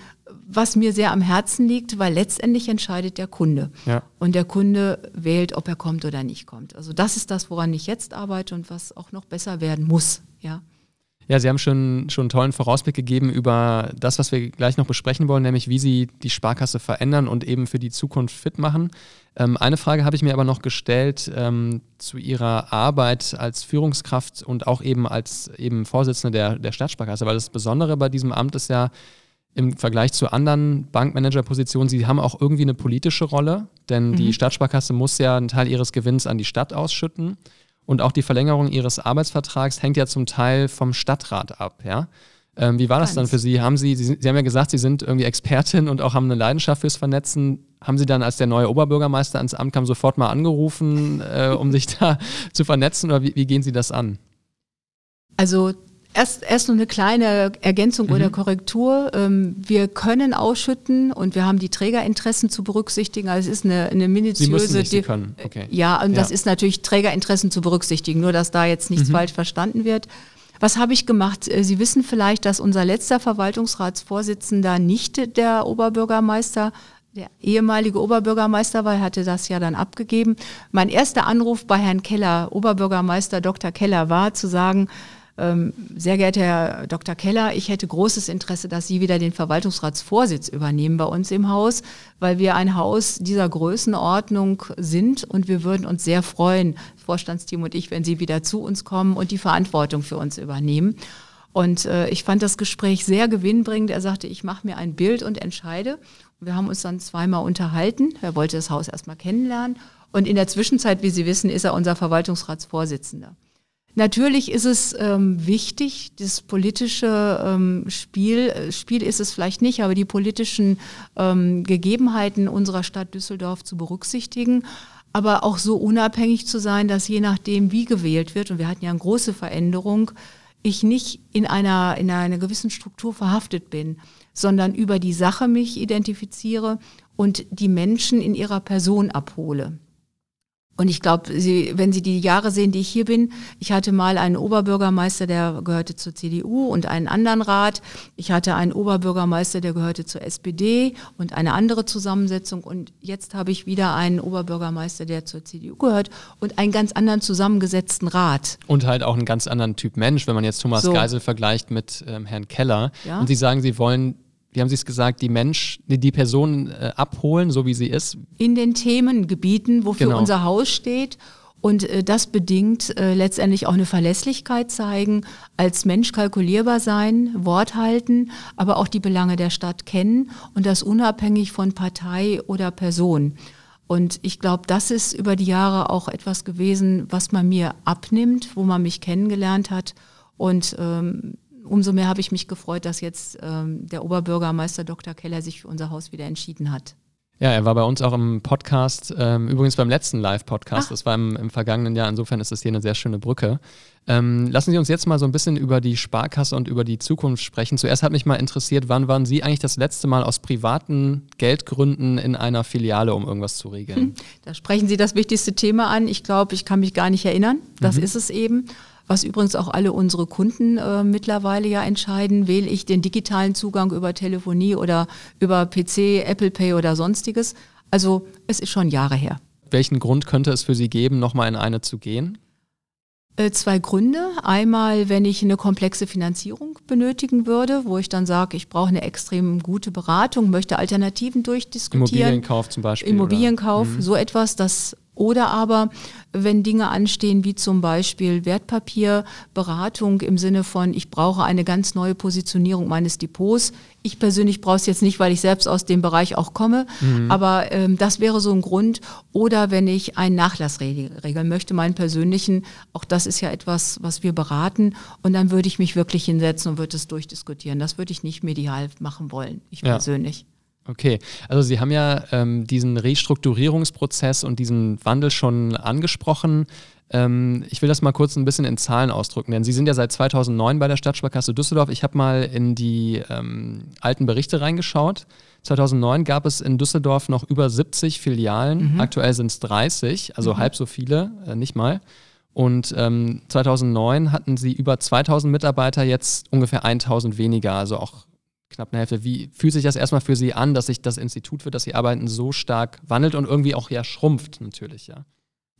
was mir sehr am Herzen liegt, weil letztendlich entscheidet der Kunde. Ja. Und der Kunde wählt, ob er kommt oder nicht kommt. Also das ist das, woran ich jetzt arbeite und was auch noch besser werden muss. Ja.
Ja, Sie haben schon, schon einen tollen Vorausblick gegeben über das, was wir gleich noch besprechen wollen, nämlich wie Sie die Sparkasse verändern und eben für die Zukunft fit machen. Ähm, eine Frage habe ich mir aber noch gestellt ähm, zu Ihrer Arbeit als Führungskraft und auch eben als eben Vorsitzende der, der Stadtsparkasse, weil das Besondere bei diesem Amt ist ja, im Vergleich zu anderen Bankmanagerpositionen, sie haben auch irgendwie eine politische Rolle, denn mhm. die Stadtsparkasse muss ja einen Teil ihres Gewinns an die Stadt ausschütten. Und auch die Verlängerung Ihres Arbeitsvertrags hängt ja zum Teil vom Stadtrat ab, ja. Ähm, wie war das dann für Sie? Haben Sie, Sie, Sie haben ja gesagt, Sie sind irgendwie Expertin und auch haben eine Leidenschaft fürs Vernetzen. Haben Sie dann, als der neue Oberbürgermeister ans Amt kam, sofort mal angerufen, äh, um sich da zu vernetzen oder wie, wie gehen Sie das an?
Also Erst, erst noch eine kleine Ergänzung mhm. oder Korrektur. Ähm, wir können ausschütten und wir haben die Trägerinteressen zu berücksichtigen. Also es ist eine, eine minutiöse...
Sie nicht, Sie können. Okay.
Ja, und ja. das ist natürlich Trägerinteressen zu berücksichtigen, nur dass da jetzt nichts mhm. falsch verstanden wird. Was habe ich gemacht? Äh, Sie wissen vielleicht, dass unser letzter Verwaltungsratsvorsitzender nicht der Oberbürgermeister der ehemalige Oberbürgermeister war, hatte das ja dann abgegeben. Mein erster Anruf bei Herrn Keller, Oberbürgermeister Dr. Keller, war zu sagen, sehr geehrter Herr Dr. Keller, ich hätte großes Interesse, dass Sie wieder den Verwaltungsratsvorsitz übernehmen bei uns im Haus, weil wir ein Haus dieser Größenordnung sind und wir würden uns sehr freuen, Vorstandsteam und ich, wenn Sie wieder zu uns kommen und die Verantwortung für uns übernehmen. Und äh, ich fand das Gespräch sehr gewinnbringend. Er sagte, ich mache mir ein Bild und entscheide. Wir haben uns dann zweimal unterhalten. Er wollte das Haus erstmal kennenlernen. Und in der Zwischenzeit, wie Sie wissen, ist er unser Verwaltungsratsvorsitzender. Natürlich ist es ähm, wichtig, das politische ähm, Spiel, äh, Spiel ist es vielleicht nicht, aber die politischen ähm, Gegebenheiten unserer Stadt Düsseldorf zu berücksichtigen, aber auch so unabhängig zu sein, dass je nachdem, wie gewählt wird, und wir hatten ja eine große Veränderung, ich nicht in einer, in einer gewissen Struktur verhaftet bin, sondern über die Sache mich identifiziere und die Menschen in ihrer Person abhole. Und ich glaube, wenn Sie die Jahre sehen, die ich hier bin, ich hatte mal einen Oberbürgermeister, der gehörte zur CDU und einen anderen Rat. Ich hatte einen Oberbürgermeister, der gehörte zur SPD und eine andere Zusammensetzung. Und jetzt habe ich wieder einen Oberbürgermeister, der zur CDU gehört und einen ganz anderen zusammengesetzten Rat.
Und halt auch einen ganz anderen Typ Mensch, wenn man jetzt Thomas so. Geisel vergleicht mit ähm, Herrn Keller. Ja? Und Sie sagen, Sie wollen wie haben Sie es gesagt, die Mensch, die Person äh, abholen, so wie sie ist?
In den Themengebieten, wofür genau. unser Haus steht. Und äh, das bedingt äh, letztendlich auch eine Verlässlichkeit zeigen, als Mensch kalkulierbar sein, Wort halten, aber auch die Belange der Stadt kennen und das unabhängig von Partei oder Person. Und ich glaube, das ist über die Jahre auch etwas gewesen, was man mir abnimmt, wo man mich kennengelernt hat. Und ähm, umso mehr habe ich mich gefreut, dass jetzt ähm, der Oberbürgermeister Dr. Keller sich für unser Haus wieder entschieden hat.
Ja, er war bei uns auch im Podcast, ähm, übrigens beim letzten Live-Podcast, das war im, im, vergangenen Jahr, insofern ist das hier eine sehr schöne Brücke. Ähm, lassen Sie uns jetzt mal so ein bisschen über die Sparkasse und über die Zukunft sprechen. Zuerst hat mich mal interessiert, wann waren Sie eigentlich das letzte Mal aus privaten Geldgründen in einer Filiale, um irgendwas zu regeln?
Da sprechen Sie das wichtigste Thema an. Ich glaube, ich kann mich gar nicht erinnern. Das mhm. ist es eben was übrigens auch alle unsere Kunden äh, mittlerweile ja entscheiden, wähle ich den digitalen Zugang über Telefonie oder über PC, Apple Pay oder sonstiges. Also es ist schon Jahre her.
Welchen Grund könnte es für Sie geben, nochmal in eine zu gehen?
Äh, zwei Gründe. Einmal, wenn ich eine komplexe Finanzierung benötigen würde, wo ich dann sage, ich brauche eine extrem gute Beratung, möchte Alternativen durchdiskutieren.
Immobilienkauf zum Beispiel.
Immobilienkauf? Mhm. so etwas, das oder aber, wenn Dinge anstehen, wie zum Beispiel Wertpapierberatung im Sinne von, ich brauche eine ganz neue Positionierung meines Depots. Ich persönlich brauche es jetzt nicht, weil ich selbst aus dem Bereich auch komme, mhm. aber ähm, das wäre so ein Grund. Oder wenn ich einen Nachlass regeln möchte, meinen persönlichen, auch das ist ja etwas, was wir beraten. Und dann würde ich mich wirklich hinsetzen und würde es durchdiskutieren. Das würde ich nicht medial machen wollen, ich ja. persönlich.
Okay, also Sie haben ja ähm, diesen Restrukturierungsprozess und diesen Wandel schon angesprochen. Ähm, ich will das mal kurz ein bisschen in Zahlen ausdrücken, denn Sie sind ja seit 2009 bei der Stadtsparkasse Düsseldorf. Ich habe mal in die ähm, alten Berichte reingeschaut. 2009 gab es in Düsseldorf noch über 70 Filialen, mhm. aktuell sind es 30, also mhm. halb so viele, äh, nicht mal. Und ähm, 2009 hatten sie über 2000 Mitarbeiter, jetzt ungefähr 1000 weniger, also auch knapp eine Hälfte. Wie fühlt sich das erstmal für Sie an, dass sich das Institut, für das Sie arbeiten, so stark wandelt und irgendwie auch ja schrumpft natürlich, ja?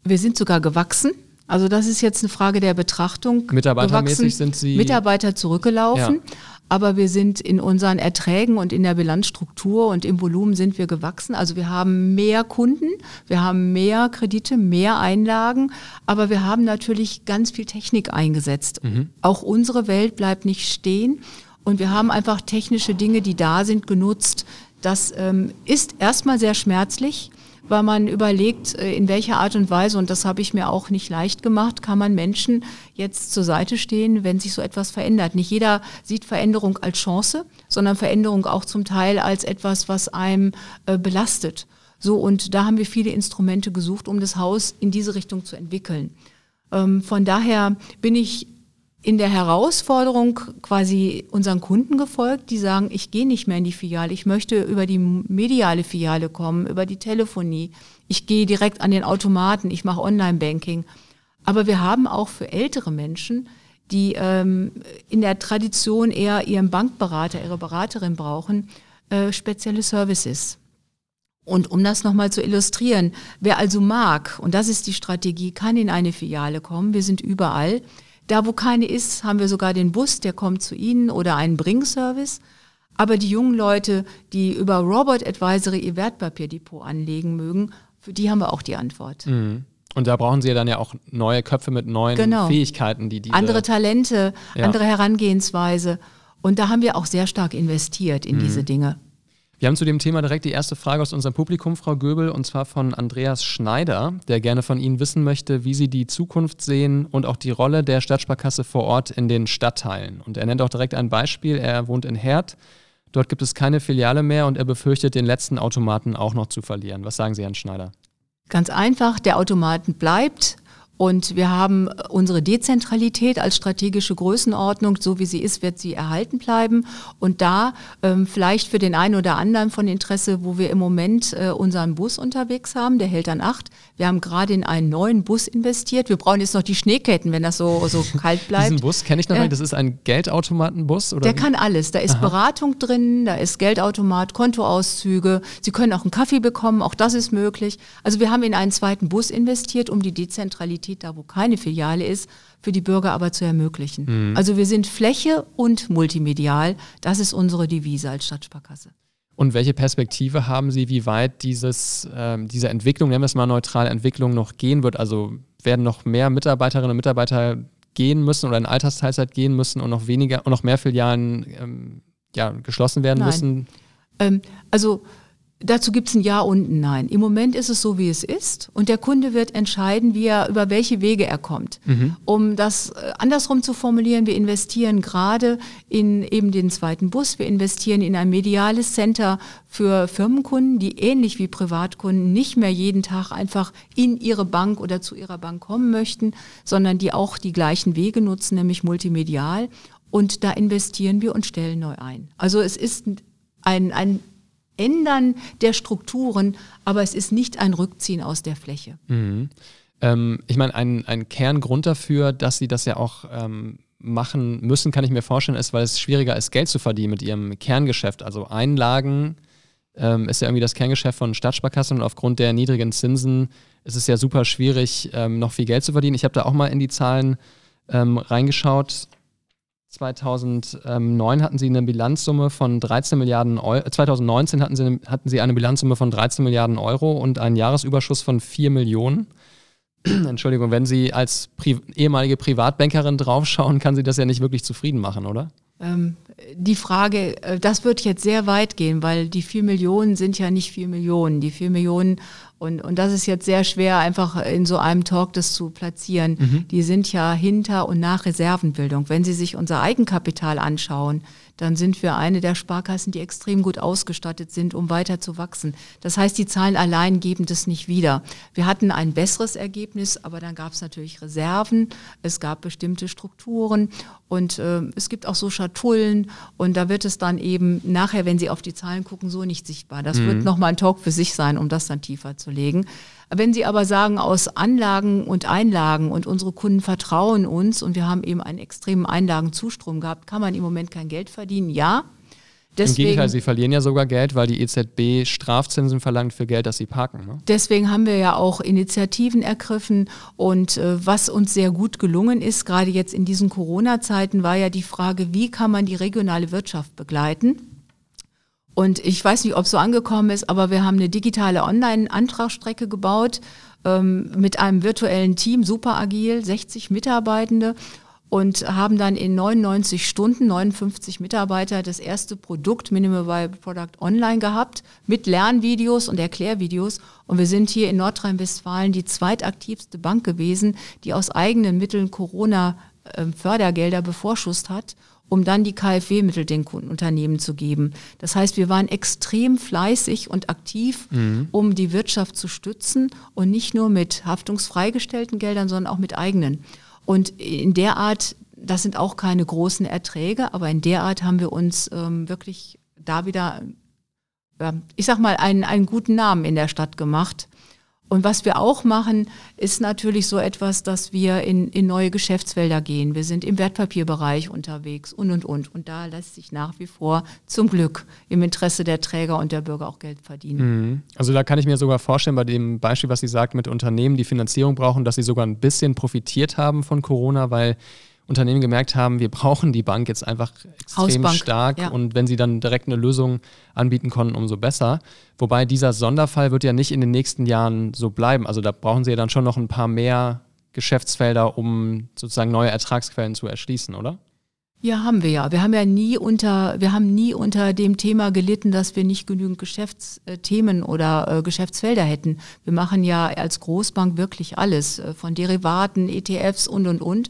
Wir sind sogar gewachsen. Also das ist jetzt eine Frage der Betrachtung.
Mitarbeitermäßig gewachsen, sind Sie
Mitarbeiter zurückgelaufen, ja. aber wir sind in unseren Erträgen und in der Bilanzstruktur und im Volumen sind wir gewachsen. Also wir haben mehr Kunden, wir haben mehr Kredite, mehr Einlagen, aber wir haben natürlich ganz viel Technik eingesetzt. Mhm. Auch unsere Welt bleibt nicht stehen. Und wir haben einfach technische Dinge, die da sind, genutzt. Das ähm, ist erstmal sehr schmerzlich, weil man überlegt, äh, in welcher Art und Weise, und das habe ich mir auch nicht leicht gemacht, kann man Menschen jetzt zur Seite stehen, wenn sich so etwas verändert. Nicht jeder sieht Veränderung als Chance, sondern Veränderung auch zum Teil als etwas, was einem äh, belastet. So, und da haben wir viele Instrumente gesucht, um das Haus in diese Richtung zu entwickeln. Ähm, von daher bin ich in der Herausforderung quasi unseren Kunden gefolgt, die sagen, ich gehe nicht mehr in die Filiale, ich möchte über die mediale Filiale kommen, über die Telefonie, ich gehe direkt an den Automaten, ich mache Online-Banking. Aber wir haben auch für ältere Menschen, die ähm, in der Tradition eher ihren Bankberater, ihre Beraterin brauchen, äh, spezielle Services. Und um das nochmal zu illustrieren, wer also mag, und das ist die Strategie, kann in eine Filiale kommen, wir sind überall, da, wo keine ist, haben wir sogar den Bus, der kommt zu Ihnen oder einen Bringservice. Aber die jungen Leute, die über Robot Advisory ihr Wertpapierdepot anlegen mögen, für die haben wir auch die Antwort.
Mhm. Und da brauchen Sie ja dann ja auch neue Köpfe mit neuen genau. Fähigkeiten, die diese
andere Talente, ja. andere Herangehensweise. Und da haben wir auch sehr stark investiert in mhm. diese Dinge.
Wir haben zu dem Thema direkt die erste Frage aus unserem Publikum, Frau Göbel, und zwar von Andreas Schneider, der gerne von Ihnen wissen möchte, wie Sie die Zukunft sehen und auch die Rolle der Stadtsparkasse vor Ort in den Stadtteilen. Und er nennt auch direkt ein Beispiel. Er wohnt in Herd. Dort gibt es keine Filiale mehr und er befürchtet, den letzten Automaten auch noch zu verlieren. Was sagen Sie, Herrn Schneider?
Ganz einfach, der Automaten bleibt und wir haben unsere Dezentralität als strategische Größenordnung, so wie sie ist, wird sie erhalten bleiben. Und da ähm, vielleicht für den einen oder anderen von Interesse, wo wir im Moment äh, unseren Bus unterwegs haben, der hält dann acht. Wir haben gerade in einen neuen Bus investiert. Wir brauchen jetzt noch die Schneeketten, wenn das so, so kalt bleibt.
Diesen Bus kenne ich noch äh, nicht. Das ist ein Geldautomatenbus? Oder
der wie? kann alles. Da ist Aha. Beratung drin, da ist Geldautomat, Kontoauszüge. Sie können auch einen Kaffee bekommen, auch das ist möglich. Also wir haben in einen zweiten Bus investiert, um die Dezentralität Universität, da wo keine Filiale ist, für die Bürger aber zu ermöglichen. Mhm. Also wir sind Fläche und multimedial. Das ist unsere Devise als Stadtsparkasse.
Und welche Perspektive haben Sie, wie weit dieses, ähm, diese Entwicklung, nennen wir es mal neutral, Entwicklung noch gehen wird? Also werden noch mehr Mitarbeiterinnen und Mitarbeiter gehen müssen oder in Altersteilzeit gehen müssen und noch weniger und noch mehr Filialen ähm, ja, geschlossen werden
Nein.
müssen?
Ähm, also Dazu gibt es ein Ja und ein Nein. Im Moment ist es so, wie es ist und der Kunde wird entscheiden, wie er, über welche Wege er kommt. Mhm. Um das äh, andersrum zu formulieren, wir investieren gerade in eben den zweiten Bus, wir investieren in ein mediales Center für Firmenkunden, die ähnlich wie Privatkunden nicht mehr jeden Tag einfach in ihre Bank oder zu ihrer Bank kommen möchten, sondern die auch die gleichen Wege nutzen, nämlich multimedial. Und da investieren wir und stellen neu ein. Also es ist ein, ein Ändern der Strukturen, aber es ist nicht ein Rückziehen aus der Fläche.
Mhm. Ähm, ich meine, ein, ein Kerngrund dafür, dass Sie das ja auch ähm, machen müssen, kann ich mir vorstellen, ist, weil es schwieriger ist, Geld zu verdienen mit Ihrem Kerngeschäft. Also Einlagen ähm, ist ja irgendwie das Kerngeschäft von Stadtsparkassen und aufgrund der niedrigen Zinsen ist es ja super schwierig, ähm, noch viel Geld zu verdienen. Ich habe da auch mal in die Zahlen ähm, reingeschaut. 2009 hatten sie eine Bilanzsumme von 13 Milliarden Euro, 2019 hatten sie, hatten sie eine Bilanzsumme von 13 Milliarden Euro und einen Jahresüberschuss von 4 Millionen. Entschuldigung, wenn Sie als Pri ehemalige Privatbankerin draufschauen, kann Sie das ja nicht wirklich zufrieden machen, oder?
Ähm, die Frage, äh, das wird jetzt sehr weit gehen, weil die 4 Millionen sind ja nicht 4 Millionen. Die 4 Millionen und, und das ist jetzt sehr schwer, einfach in so einem Talk das zu platzieren. Mhm. Die sind ja hinter und nach Reservenbildung. Wenn Sie sich unser Eigenkapital anschauen, dann sind wir eine der Sparkassen, die extrem gut ausgestattet sind, um weiter zu wachsen. Das heißt, die Zahlen allein geben das nicht wieder. Wir hatten ein besseres Ergebnis, aber dann gab es natürlich Reserven, es gab bestimmte Strukturen und äh, es gibt auch so Schatullen und da wird es dann eben nachher, wenn Sie auf die Zahlen gucken, so nicht sichtbar. Das mhm. wird nochmal ein Talk für sich sein, um das dann tiefer zu legen. Wenn Sie aber sagen, aus Anlagen und Einlagen und unsere Kunden vertrauen uns und wir haben eben einen extremen Einlagenzustrom gehabt, kann man im Moment kein Geld verdienen? Ja.
Deswegen, Im Gegenteil, sie verlieren ja sogar Geld, weil die EZB Strafzinsen verlangt für Geld, das sie parken. Ne?
Deswegen haben wir ja auch Initiativen ergriffen. Und äh, was uns sehr gut gelungen ist, gerade jetzt in diesen Corona-Zeiten, war ja die Frage, wie kann man die regionale Wirtschaft begleiten? Und ich weiß nicht, ob es so angekommen ist, aber wir haben eine digitale Online-Antragsstrecke gebaut ähm, mit einem virtuellen Team, super agil, 60 Mitarbeitende und haben dann in 99 Stunden 59 Mitarbeiter das erste Produkt Minimal Viable Product online gehabt mit Lernvideos und Erklärvideos. Und wir sind hier in Nordrhein-Westfalen die zweitaktivste Bank gewesen, die aus eigenen Mitteln Corona ähm, Fördergelder bevorschusst hat um dann die KfW-Mittel den Kundenunternehmen zu geben. Das heißt, wir waren extrem fleißig und aktiv, mhm. um die Wirtschaft zu stützen und nicht nur mit haftungsfreigestellten Geldern, sondern auch mit eigenen. Und in der Art, das sind auch keine großen Erträge, aber in der Art haben wir uns ähm, wirklich da wieder, äh, ich sag mal, einen, einen guten Namen in der Stadt gemacht und was wir auch machen, ist natürlich so etwas, dass wir in, in neue Geschäftsfelder gehen. Wir sind im Wertpapierbereich unterwegs und, und, und. Und da lässt sich nach wie vor zum Glück im Interesse der Träger und der Bürger auch Geld verdienen.
Mhm. Also da kann ich mir sogar vorstellen, bei dem Beispiel, was Sie sagt, mit Unternehmen, die Finanzierung brauchen, dass sie sogar ein bisschen profitiert haben von Corona, weil Unternehmen gemerkt haben, wir brauchen die Bank jetzt einfach extrem Hausbank, stark ja. und wenn sie dann direkt eine Lösung anbieten konnten, umso besser. Wobei dieser Sonderfall wird ja nicht in den nächsten Jahren so bleiben. Also da brauchen sie ja dann schon noch ein paar mehr Geschäftsfelder, um sozusagen neue Ertragsquellen zu erschließen, oder?
Ja, haben wir ja. Wir haben ja nie unter, wir haben nie unter dem Thema gelitten, dass wir nicht genügend Geschäftsthemen oder äh, Geschäftsfelder hätten. Wir machen ja als Großbank wirklich alles, äh, von Derivaten, ETFs und, und, und.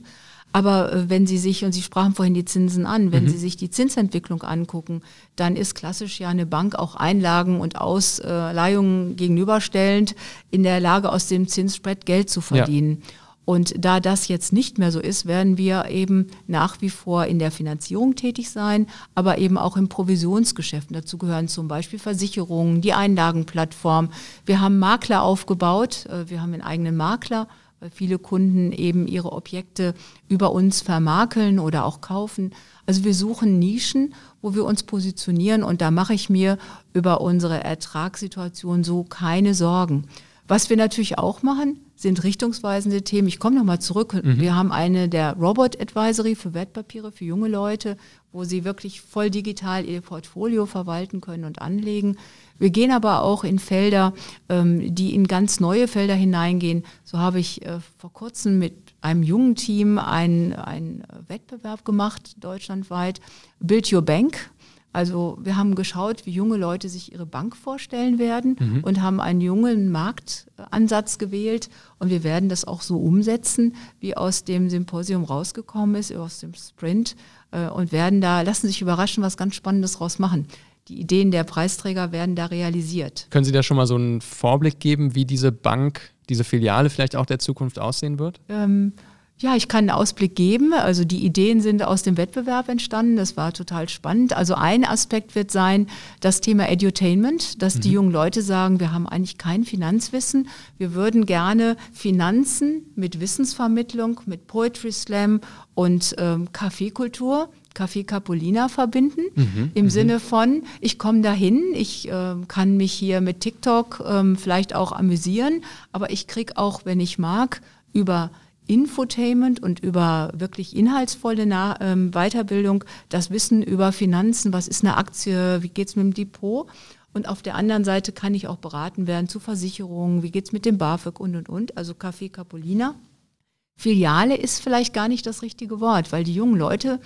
Aber äh, wenn Sie sich, und Sie sprachen vorhin die Zinsen an, wenn mhm. Sie sich die Zinsentwicklung angucken, dann ist klassisch ja eine Bank auch Einlagen und Ausleihungen gegenüberstellend in der Lage, aus dem Zinsspread Geld zu verdienen. Ja. Und da das jetzt nicht mehr so ist, werden wir eben nach wie vor in der Finanzierung tätig sein, aber eben auch im Provisionsgeschäft. Dazu gehören zum Beispiel Versicherungen, die Einlagenplattform. Wir haben Makler aufgebaut, äh, wir haben einen eigenen Makler weil viele Kunden eben ihre Objekte über uns vermakeln oder auch kaufen. Also wir suchen Nischen, wo wir uns positionieren und da mache ich mir über unsere Ertragssituation so keine Sorgen. Was wir natürlich auch machen, sind richtungsweisende Themen. Ich komme nochmal zurück. Mhm. Wir haben eine der Robot Advisory für Wertpapiere für junge Leute, wo sie wirklich voll digital ihr Portfolio verwalten können und anlegen. Wir gehen aber auch in Felder, ähm, die in ganz neue Felder hineingehen. So habe ich äh, vor kurzem mit einem jungen Team einen, einen Wettbewerb gemacht, deutschlandweit, Build Your Bank Also wir haben geschaut, wie junge Leute sich ihre Bank vorstellen werden mhm. und haben einen jungen Marktansatz gewählt. Und wir werden das auch so umsetzen, wie aus dem Symposium rausgekommen ist, aus dem Sprint. Äh, und werden da, lassen sich überraschen, was ganz Spannendes draus machen. Die Ideen der Preisträger werden da realisiert.
Können Sie da schon mal so einen Vorblick geben, wie diese Bank, diese Filiale vielleicht auch der Zukunft aussehen wird?
Ähm, ja, ich kann einen Ausblick geben. Also die Ideen sind aus dem Wettbewerb entstanden. Das war total spannend. Also ein Aspekt wird sein, das Thema Edutainment, dass mhm. die jungen Leute sagen, wir haben eigentlich kein Finanzwissen. Wir würden gerne Finanzen mit Wissensvermittlung, mit Poetry Slam und ähm, Kaffeekultur Café Capolina verbinden, mhm, im mhm. Sinne von, ich komme dahin, ich äh, kann mich hier mit TikTok ähm, vielleicht auch amüsieren, aber ich kriege auch, wenn ich mag, über Infotainment und über wirklich inhaltsvolle Na ähm, Weiterbildung das Wissen über Finanzen, was ist eine Aktie, wie geht's mit dem Depot. Und auf der anderen Seite kann ich auch beraten werden zu Versicherungen, wie geht's mit dem BAföG und und und, also Café Capolina. Filiale ist vielleicht gar nicht das richtige Wort, weil die jungen Leute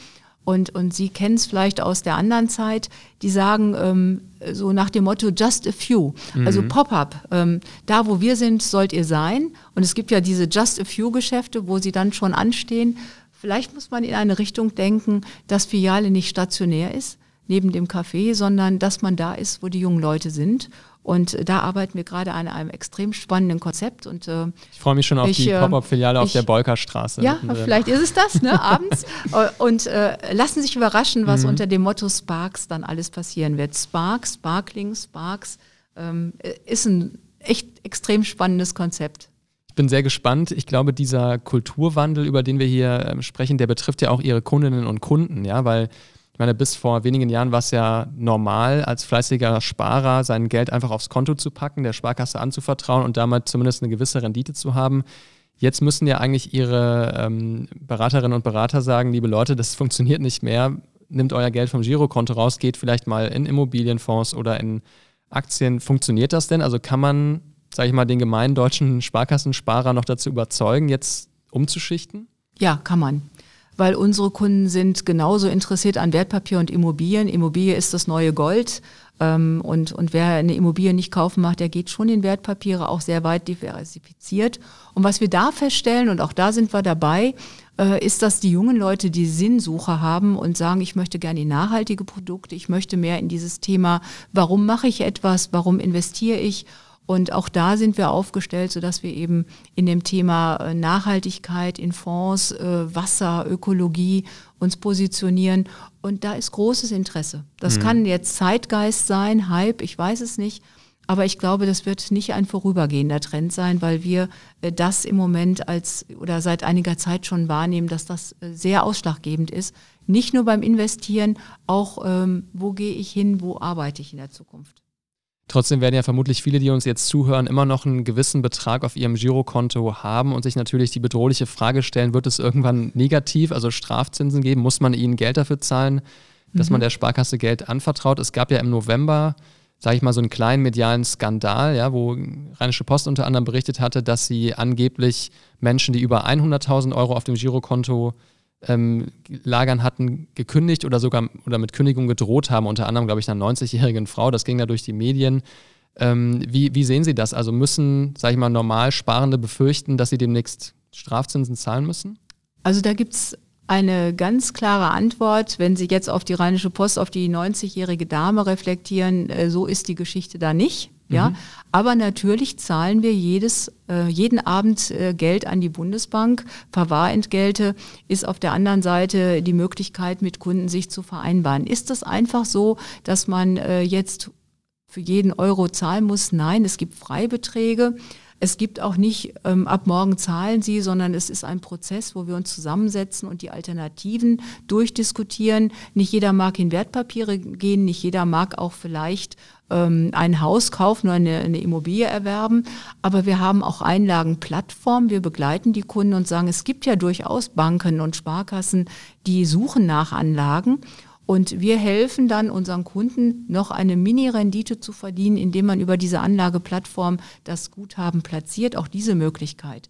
und, und Sie kennen es vielleicht aus der anderen Zeit, die sagen ähm, so nach dem Motto Just a Few. Also mhm. Also Pop-up, ähm, da wo wir sind, sollt ihr sein. Und es gibt ja diese Just a Few-Geschäfte, wo sie dann schon anstehen. Vielleicht muss man in eine Richtung denken, dass Filiale nicht stationär ist, neben dem Café, sondern dass man da ist, wo die jungen Leute sind und da arbeiten wir gerade an einem extrem spannenden Konzept. Und,
äh, ich freue mich schon auf ich, die äh, Pop-Up-Filiale auf der Bolkerstraße.
Ja, vielleicht ist es das, ne, abends. Äh, und äh, lassen sich überraschen, was mhm. unter dem Motto Sparks dann alles passieren wird. Sparks, Sparkling, Sparks ähm, ist ein echt extrem spannendes Konzept.
Ich bin sehr gespannt. Ich glaube, dieser Kulturwandel, über den wir hier ähm, sprechen, der betrifft ja auch Ihre Kundinnen und Kunden, ja, weil ich meine, bis vor wenigen Jahren war es ja normal, als fleißiger Sparer sein Geld einfach aufs Konto zu packen, der Sparkasse anzuvertrauen und damit zumindest eine gewisse Rendite zu haben. Jetzt müssen ja eigentlich Ihre ähm, Beraterinnen und Berater sagen, liebe Leute, das funktioniert nicht mehr. Nimmt euer Geld vom Girokonto raus, geht vielleicht mal in Immobilienfonds oder in Aktien. Funktioniert das denn? Also kann man, sage ich mal, den gemeinen deutschen Sparkassensparer noch dazu überzeugen, jetzt umzuschichten?
Ja, kann man weil unsere Kunden sind genauso interessiert an Wertpapier und Immobilien. Immobilie ist das neue Gold. Ähm, und, und wer eine Immobilie nicht kaufen macht, der geht schon in Wertpapiere auch sehr weit diversifiziert. Und was wir da feststellen, und auch da sind wir dabei, äh, ist, dass die jungen Leute die Sinnsuche haben und sagen, ich möchte gerne in nachhaltige Produkte, ich möchte mehr in dieses Thema, warum mache ich etwas, warum investiere ich? Und auch da sind wir aufgestellt, sodass wir eben in dem Thema äh, Nachhaltigkeit in Fonds, äh, Wasser, Ökologie uns positionieren. Und da ist großes Interesse. Das mhm. kann jetzt Zeitgeist sein, Hype, ich weiß es nicht. Aber ich glaube, das wird nicht ein vorübergehender Trend sein, weil wir äh, das im Moment als oder seit einiger Zeit schon wahrnehmen, dass das sehr ausschlaggebend ist. Nicht nur beim Investieren, auch ähm, wo gehe ich hin, wo arbeite ich in der Zukunft.
Trotzdem werden ja vermutlich viele, die uns jetzt zuhören, immer noch einen gewissen Betrag auf ihrem Girokonto haben und sich natürlich die bedrohliche Frage stellen, wird es irgendwann negativ, also Strafzinsen geben? Muss man ihnen Geld dafür zahlen, dass mhm. man der Sparkasse Geld anvertraut? Es gab ja im November, sage ich mal, so einen kleinen medialen Skandal, ja, wo Rheinische Post unter anderem berichtet hatte, dass sie angeblich Menschen, die über 100.000 Euro auf dem Girokonto ähm, Lagern hatten, gekündigt oder sogar oder mit Kündigung gedroht haben, unter anderem, glaube ich, einer 90-jährigen Frau. Das ging da durch die Medien. Ähm, wie, wie sehen Sie das? Also müssen, sage ich mal, normal Sparende befürchten, dass sie demnächst Strafzinsen zahlen müssen?
Also da gibt es eine ganz klare Antwort, wenn Sie jetzt auf die Rheinische Post, auf die 90-jährige Dame reflektieren, äh, so ist die Geschichte da nicht. Ja, mhm. aber natürlich zahlen wir jedes, äh, jeden Abend äh, Geld an die Bundesbank. Verwahrentgelte ist auf der anderen Seite die Möglichkeit, mit Kunden sich zu vereinbaren. Ist das einfach so, dass man äh, jetzt für jeden Euro zahlen muss? Nein, es gibt Freibeträge. Es gibt auch nicht, ähm, ab morgen zahlen Sie, sondern es ist ein Prozess, wo wir uns zusammensetzen und die Alternativen durchdiskutieren. Nicht jeder mag in Wertpapiere gehen, nicht jeder mag auch vielleicht ähm, ein Haus kaufen oder eine, eine Immobilie erwerben. Aber wir haben auch Einlagenplattformen. Wir begleiten die Kunden und sagen, es gibt ja durchaus Banken und Sparkassen, die suchen nach Anlagen. Und wir helfen dann unseren Kunden, noch eine Mini-Rendite zu verdienen, indem man über diese Anlageplattform das Guthaben platziert. Auch diese Möglichkeit.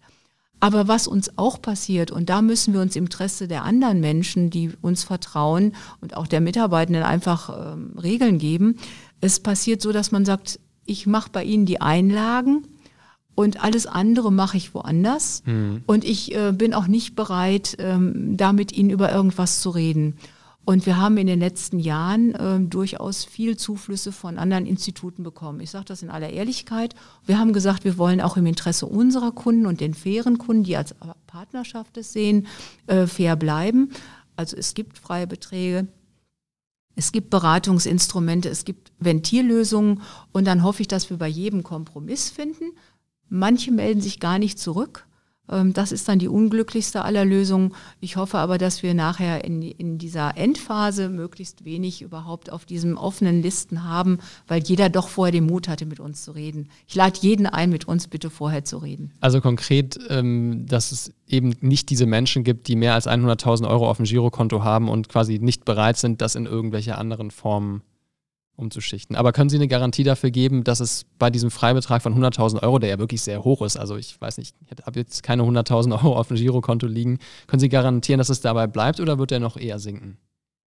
Aber was uns auch passiert, und da müssen wir uns im Interesse der anderen Menschen, die uns vertrauen und auch der Mitarbeitenden einfach ähm, Regeln geben, es passiert so, dass man sagt, ich mache bei Ihnen die Einlagen und alles andere mache ich woanders. Mhm. Und ich äh, bin auch nicht bereit, ähm, da mit Ihnen über irgendwas zu reden. Und wir haben in den letzten Jahren äh, durchaus viel Zuflüsse von anderen Instituten bekommen. Ich sage das in aller Ehrlichkeit. Wir haben gesagt, wir wollen auch im Interesse unserer Kunden und den fairen Kunden, die als Partnerschaft es sehen, äh, fair bleiben. Also es gibt freie Beträge. Es gibt Beratungsinstrumente, es gibt Ventillösungen und dann hoffe ich, dass wir bei jedem Kompromiss finden. Manche melden sich gar nicht zurück. Ähm, das ist dann die unglücklichste aller Lösungen. Ich hoffe aber, dass wir nachher in, in, dieser Endphase möglichst wenig überhaupt auf diesen offenen Listen haben, weil jeder doch vorher den Mut hatte, mit uns zu reden. Ich lade jeden ein, mit uns bitte vorher zu reden.
Also konkret, ähm, dass es eben nicht diese Menschen gibt, die mehr als 100.000 Euro auf dem Girokonto haben und quasi nicht bereit sind, das in irgendwelche anderen Formen umzuschichten. Aber können Sie eine Garantie dafür geben, dass es bei diesem Freibetrag von 100.000 Euro, der ja wirklich sehr hoch ist, also ich weiß nicht, ich habe jetzt keine 100.000 Euro auf dem Girokonto liegen, können Sie garantieren, dass es dabei bleibt oder wird der noch eher sinken?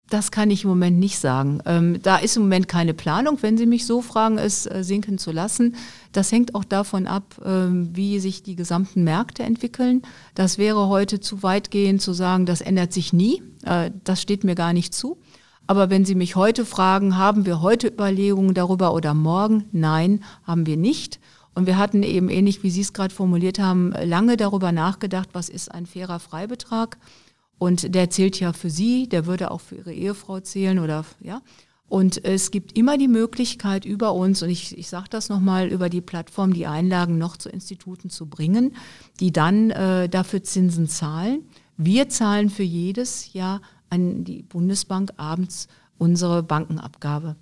Das kann ich im Moment nicht sagen. Ähm, da ist im Moment keine Planung, wenn Sie mich so fragen, es äh, sinken zu lassen. Das hängt auch davon ab, äh, wie sich die gesamten Märkte entwickeln. Das wäre heute zu weitgehend zu sagen, das ändert sich nie. Äh, das steht mir gar nicht zu. Aber wenn Sie mich heute fragen, haben wir heute Überlegungen darüber oder morgen? Nein, haben wir nicht. Und wir hatten eben ähnlich, wie Sie es gerade formuliert haben, lange darüber nachgedacht, was ist ein fairer Freibetrag. Und der zählt ja für Sie, der würde auch für Ihre Ehefrau zählen oder ja. Und es gibt immer die Möglichkeit über uns, und ich, ich sage das nochmal, über die Plattform die Einlagen noch zu Instituten zu bringen, die dann äh, dafür Zinsen zahlen. Wir zahlen für jedes Jahr an die Bundesbank abends unsere Bankenabgabe.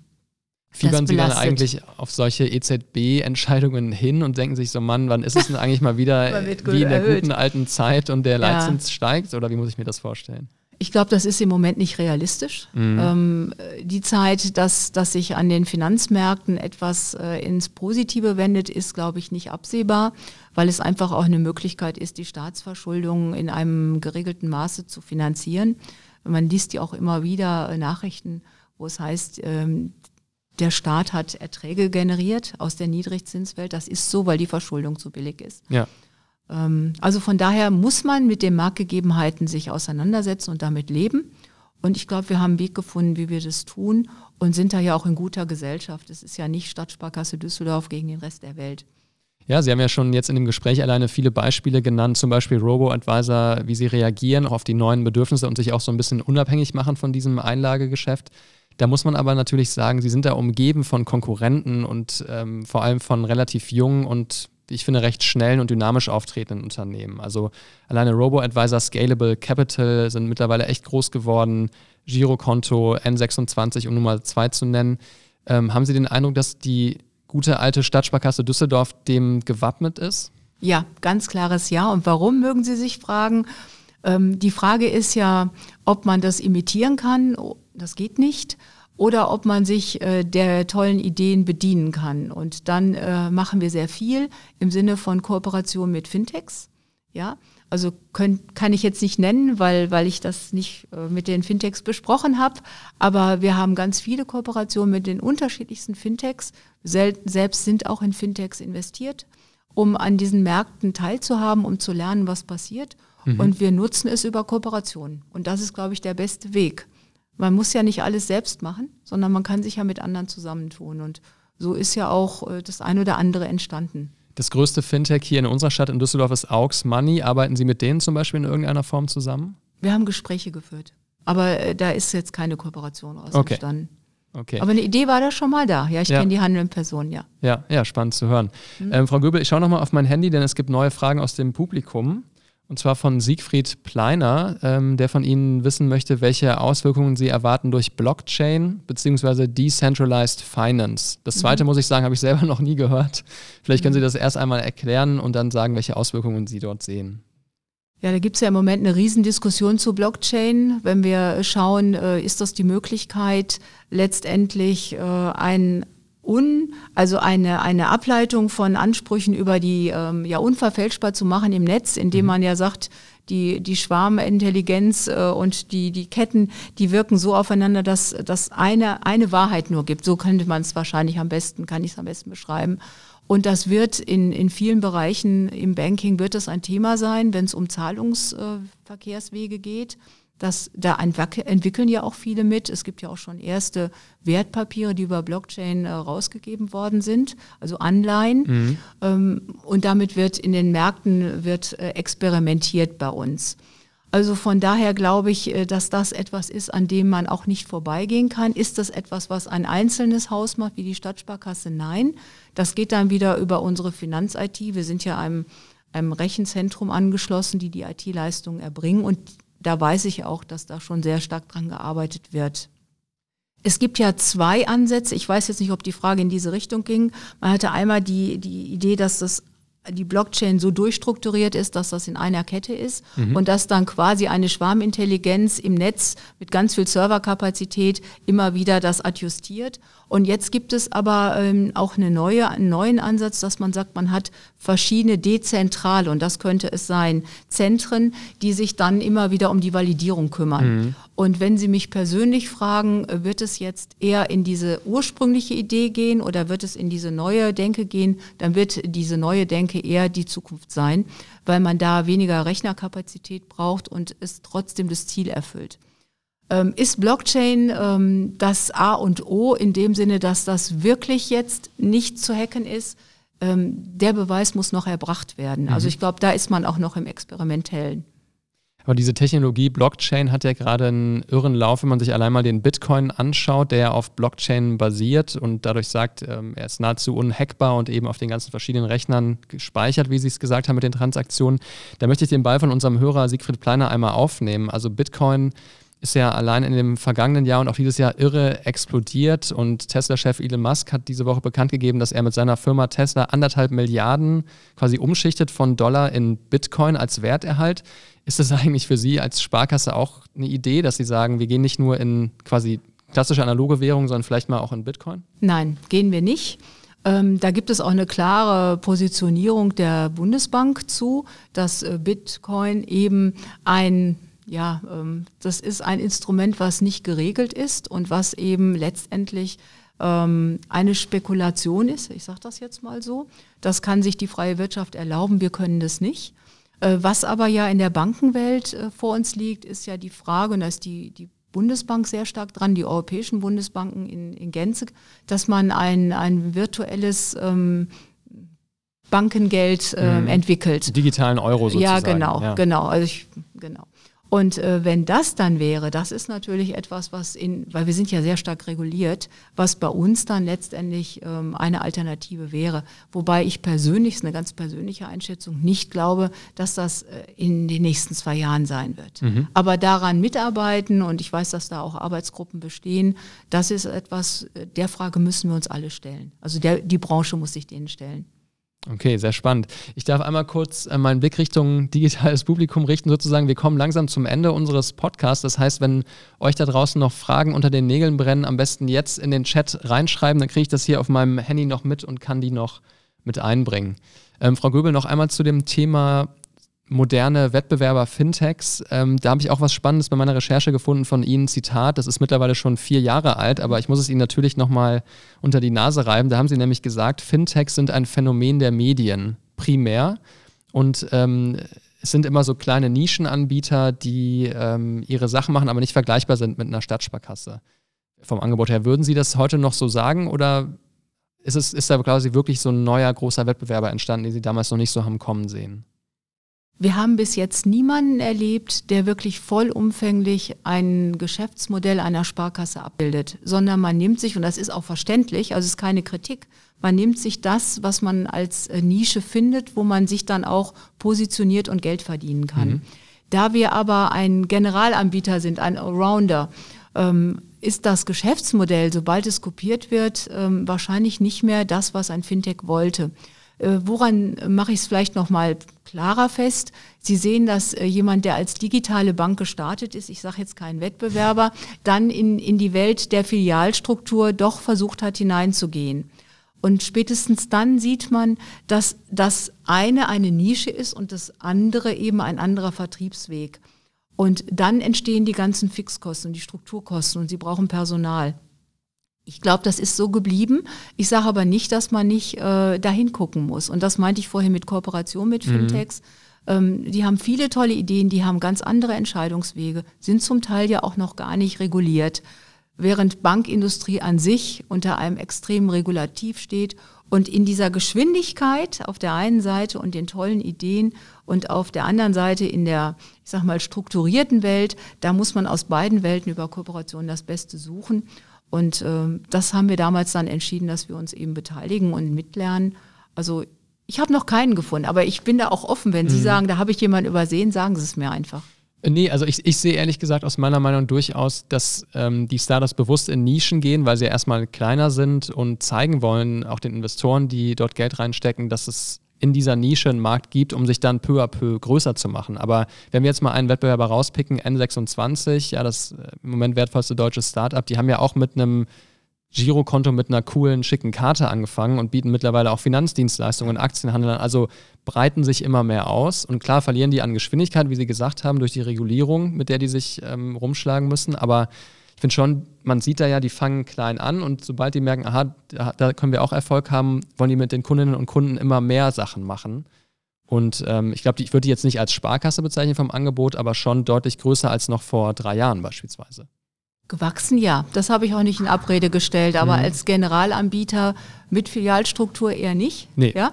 Fiebern Sie dann eigentlich auf solche EZB-Entscheidungen hin und denken sich so, Mann, wann ist es denn eigentlich mal wieder wie in der erhöht. guten alten Zeit und der Leitzins ja. steigt? Oder wie muss ich mir das vorstellen?
Ich glaube, das ist im Moment nicht realistisch. Mhm. Ähm, die Zeit, dass, dass sich an den Finanzmärkten etwas äh, ins Positive wendet, ist, glaube ich, nicht absehbar, weil es einfach auch eine Möglichkeit ist, die Staatsverschuldung in einem geregelten Maße zu finanzieren. Man liest ja auch immer wieder äh, Nachrichten, wo es heißt, ähm, der Staat hat Erträge generiert aus der Niedrigzinswelt. Das ist so, weil die Verschuldung zu billig ist. Ja. Ähm, also von daher muss man mit den Marktgegebenheiten sich auseinandersetzen und damit leben. Und ich glaube, wir haben einen Weg gefunden, wie wir das tun und sind da ja auch in guter Gesellschaft. Es ist ja nicht Stadtsparkasse Düsseldorf gegen den Rest der Welt.
Ja, Sie haben ja schon jetzt in dem Gespräch alleine viele Beispiele genannt, zum Beispiel Robo-Advisor, wie sie reagieren auf die neuen Bedürfnisse und sich auch so ein bisschen unabhängig machen von diesem Einlagegeschäft. Da muss man aber natürlich sagen, Sie sind da umgeben von Konkurrenten und ähm, vor allem von relativ jungen und ich finde recht schnellen und dynamisch auftretenden Unternehmen. Also alleine Robo-Advisor, Scalable Capital sind mittlerweile echt groß geworden, Girokonto, N26, um nur mal zwei zu nennen. Ähm, haben Sie den Eindruck, dass die gute alte Stadtsparkasse Düsseldorf dem gewappnet ist?
Ja, ganz klares Ja. Und warum, mögen Sie sich fragen? Ähm, die Frage ist ja, ob man das imitieren kann. Das geht nicht. Oder ob man sich äh, der tollen Ideen bedienen kann. Und dann äh, machen wir sehr viel im Sinne von Kooperation mit Fintechs. Ja, also können, kann ich jetzt nicht nennen, weil, weil ich das nicht äh, mit den Fintechs besprochen habe. Aber wir haben ganz viele Kooperationen mit den unterschiedlichsten Fintechs. Sel selbst sind auch in Fintechs investiert, um an diesen Märkten teilzuhaben, um zu lernen, was passiert. Mhm. Und wir nutzen es über Kooperationen. Und das ist, glaube ich, der beste Weg. Man muss ja nicht alles selbst machen, sondern man kann sich ja mit anderen zusammentun. Und so ist ja auch äh, das eine oder andere entstanden.
Das größte Fintech hier in unserer Stadt in Düsseldorf ist Aux Money. Arbeiten Sie mit denen zum Beispiel in irgendeiner Form zusammen?
Wir haben Gespräche geführt. Aber äh, da ist jetzt keine Kooperation aus okay. entstanden. Okay. Aber eine Idee war da schon mal da. Ja, ich ja. kenne die handelnden Personen, ja.
Ja, ja, spannend zu hören. Mhm. Ähm, Frau Göbel, ich schaue nochmal auf mein Handy, denn es gibt neue Fragen aus dem Publikum. Und zwar von Siegfried Pleiner, ähm, der von Ihnen wissen möchte, welche Auswirkungen Sie erwarten durch Blockchain bzw. Decentralized Finance. Das zweite, mhm. muss ich sagen, habe ich selber noch nie gehört. Vielleicht können Sie mhm. das erst einmal erklären und dann sagen, welche Auswirkungen Sie dort sehen.
Ja, da gibt es ja im Moment eine Riesendiskussion zu Blockchain. Wenn wir schauen, äh, ist das die Möglichkeit, letztendlich äh, ein un, also eine, eine Ableitung von Ansprüchen über die ähm, ja unverfälschbar zu machen im Netz, indem mhm. man ja sagt, die, die Schwarmintelligenz äh, und die, die Ketten, die wirken so aufeinander, dass das eine, eine Wahrheit nur gibt. So könnte man es wahrscheinlich am besten, kann ich es am besten beschreiben. Und das wird in, in vielen Bereichen im Banking wird das ein Thema sein, wenn es um Zahlungsverkehrswege äh, geht. Das, da entwickeln ja auch viele mit. Es gibt ja auch schon erste Wertpapiere, die über Blockchain äh, rausgegeben worden sind, also Anleihen. Mhm. Ähm, und damit wird in den Märkten wird äh, experimentiert bei uns. Also von daher glaube ich, äh, dass das etwas ist, an dem man auch nicht vorbeigehen kann. Ist das etwas, was ein einzelnes Haus macht, wie die Stadtsparkasse? Nein. Das geht dann wieder über unsere Finanz-IT. Wir sind ja einem, einem Rechenzentrum angeschlossen, die die IT-Leistungen erbringen. Und da weiß ich auch, dass da schon sehr stark dran gearbeitet wird. Es gibt ja zwei Ansätze. Ich weiß jetzt nicht, ob die Frage in diese Richtung ging. Man hatte einmal die, die Idee, dass das die Blockchain so durchstrukturiert ist, dass das in einer Kette ist mhm. und dass dann quasi eine Schwarmintelligenz im Netz mit ganz viel Serverkapazität immer wieder das adjustiert. Und jetzt gibt es aber ähm, auch eine neue, einen neuen Ansatz, dass man sagt, man hat verschiedene dezentrale, und das könnte es sein, Zentren, die sich dann immer wieder um die Validierung kümmern. Mhm. Und wenn Sie mich persönlich fragen, wird es jetzt eher in diese ursprüngliche Idee gehen oder wird es in diese neue Denke gehen, dann wird diese neue Denke eher die Zukunft sein, weil man da weniger Rechnerkapazität braucht und es trotzdem das Ziel erfüllt. Ähm, ist Blockchain ähm, das A und O in dem Sinne, dass das wirklich jetzt nicht zu hacken ist? Ähm, der Beweis muss noch erbracht werden. Also mhm. ich glaube, da ist man auch noch im Experimentellen.
Aber diese Technologie Blockchain hat ja gerade einen irren Lauf, wenn man sich allein mal den Bitcoin anschaut, der ja auf Blockchain basiert und dadurch sagt, ähm, er ist nahezu unhackbar und eben auf den ganzen verschiedenen Rechnern gespeichert, wie Sie es gesagt haben mit den Transaktionen. Da möchte ich den Ball von unserem Hörer Siegfried Pleiner einmal aufnehmen. Also Bitcoin ist ja allein in dem vergangenen Jahr und auch dieses Jahr irre explodiert. Und Tesla-Chef Elon Musk hat diese Woche bekannt gegeben, dass er mit seiner Firma Tesla anderthalb Milliarden quasi umschichtet von Dollar in Bitcoin als Werterhalt. Ist das eigentlich für Sie als Sparkasse auch eine Idee, dass Sie sagen, wir gehen nicht nur in quasi klassische analoge Währung, sondern vielleicht mal auch in Bitcoin?
Nein, gehen wir nicht. Ähm, da gibt es auch eine klare Positionierung der Bundesbank zu, dass äh, Bitcoin eben ein ja, ähm, das ist ein Instrument, was nicht geregelt ist und was eben letztendlich ähm, eine Spekulation ist. Ich sage das jetzt mal so. Das kann sich die freie Wirtschaft erlauben, wir können das nicht. Äh, was aber ja in der Bankenwelt äh, vor uns liegt, ist ja die Frage, und da ist die, die Bundesbank sehr stark dran, die europäischen Bundesbanken in, in Gänze, dass man ein, ein virtuelles ähm, Bankengeld äh, entwickelt.
Digitalen Euro sozusagen.
Ja, genau, ja. genau. Also ich, genau. Und äh, wenn das dann wäre, das ist natürlich etwas, was in, weil wir sind ja sehr stark reguliert, was bei uns dann letztendlich ähm, eine Alternative wäre. Wobei ich persönlich, ist eine ganz persönliche Einschätzung, nicht glaube, dass das äh, in den nächsten zwei Jahren sein wird. Mhm. Aber daran mitarbeiten und ich weiß, dass da auch Arbeitsgruppen bestehen, das ist etwas, äh, der Frage müssen wir uns alle stellen. Also der, die Branche muss sich denen stellen.
Okay, sehr spannend. Ich darf einmal kurz äh, meinen Blick Richtung digitales Publikum richten, sozusagen. Wir kommen langsam zum Ende unseres Podcasts. Das heißt, wenn euch da draußen noch Fragen unter den Nägeln brennen, am besten jetzt in den Chat reinschreiben, dann kriege ich das hier auf meinem Handy noch mit und kann die noch mit einbringen. Ähm, Frau Göbel, noch einmal zu dem Thema moderne Wettbewerber Fintechs. Ähm, da habe ich auch was Spannendes bei meiner Recherche gefunden von Ihnen. Zitat, das ist mittlerweile schon vier Jahre alt, aber ich muss es Ihnen natürlich nochmal unter die Nase reiben. Da haben Sie nämlich gesagt, Fintechs sind ein Phänomen der Medien, primär. Und ähm, es sind immer so kleine Nischenanbieter, die ähm, ihre Sachen machen, aber nicht vergleichbar sind mit einer Stadtsparkasse. Vom Angebot her. Würden Sie das heute noch so sagen oder ist, es, ist da quasi wirklich so ein neuer großer Wettbewerber entstanden, den Sie damals noch nicht so haben kommen sehen?
Wir haben bis jetzt niemanden erlebt, der wirklich vollumfänglich ein Geschäftsmodell einer Sparkasse abbildet, sondern man nimmt sich, und das ist auch verständlich, also es ist keine Kritik, man nimmt sich das, was man als äh, Nische findet, wo man sich dann auch positioniert und Geld verdienen kann. Mhm. Da wir aber ein Generalanbieter sind, ein Allrounder, ähm, ist das Geschäftsmodell, sobald es kopiert wird, ähm, wahrscheinlich nicht mehr das, was ein Fintech wollte. Äh, woran mache ich es vielleicht nochmal klarer fest? Sie sehen, dass äh, jemand, der als digitale Bank gestartet ist, ich sage jetzt kein Wettbewerber, dann in, in die Welt der Filialstruktur doch versucht hat hineinzugehen. Und spätestens dann sieht man, dass das eine eine Nische ist und das andere eben ein anderer Vertriebsweg. Und dann entstehen die ganzen Fixkosten und die Strukturkosten und sie brauchen Personal. Ich glaube, das ist so geblieben. Ich sage aber nicht, dass man nicht äh, dahin gucken muss. Und das meinte ich vorhin mit Kooperation mit mhm. Fintechs. Ähm, die haben viele tolle Ideen, die haben ganz andere Entscheidungswege, sind zum Teil ja auch noch gar nicht reguliert, während Bankindustrie an sich unter einem extremen Regulativ steht und in dieser Geschwindigkeit auf der einen Seite und den tollen Ideen und auf der anderen Seite in der, ich sag mal, strukturierten Welt, da muss man aus beiden Welten über Kooperation das Beste suchen. Und äh, das haben wir damals dann entschieden, dass wir uns eben beteiligen und mitlernen. Also ich habe noch keinen gefunden, aber ich bin da auch offen. Wenn Sie mhm. sagen, da habe ich jemanden übersehen, sagen Sie es mir einfach.
Nee, also ich, ich sehe ehrlich gesagt aus meiner Meinung durchaus, dass ähm, die Startups bewusst in Nischen gehen, weil sie erstmal kleiner sind und zeigen wollen, auch den Investoren, die dort Geld reinstecken, dass es in dieser Nische einen Markt gibt, um sich dann peu à peu größer zu machen. Aber wenn wir jetzt mal einen Wettbewerber rauspicken, N26, ja, das äh, im Moment wertvollste deutsche Startup, die haben ja auch mit einem Girokonto mit einer coolen, schicken Karte angefangen und bieten mittlerweile auch Finanzdienstleistungen und Aktienhandel an. Also breiten sich immer mehr aus. Und klar verlieren die an Geschwindigkeit, wie Sie gesagt haben, durch die Regulierung, mit der die sich ähm, rumschlagen müssen. Aber finde schon, man sieht da ja, die fangen klein an und sobald die merken, aha, da, können wir auch Erfolg haben, wollen die mit den Kundinnen und Kunden immer mehr Sachen machen. Und ähm, ich glaube, ich würde die jetzt nicht als Sparkasse bezeichnen vom Angebot, aber schon deutlich größer als noch vor drei Jahren beispielsweise.
Gewachsen, ja. Das habe ich auch nicht in Abrede gestellt, aber mhm. als Generalanbieter mit Filialstruktur eher nicht. Nee. Ja?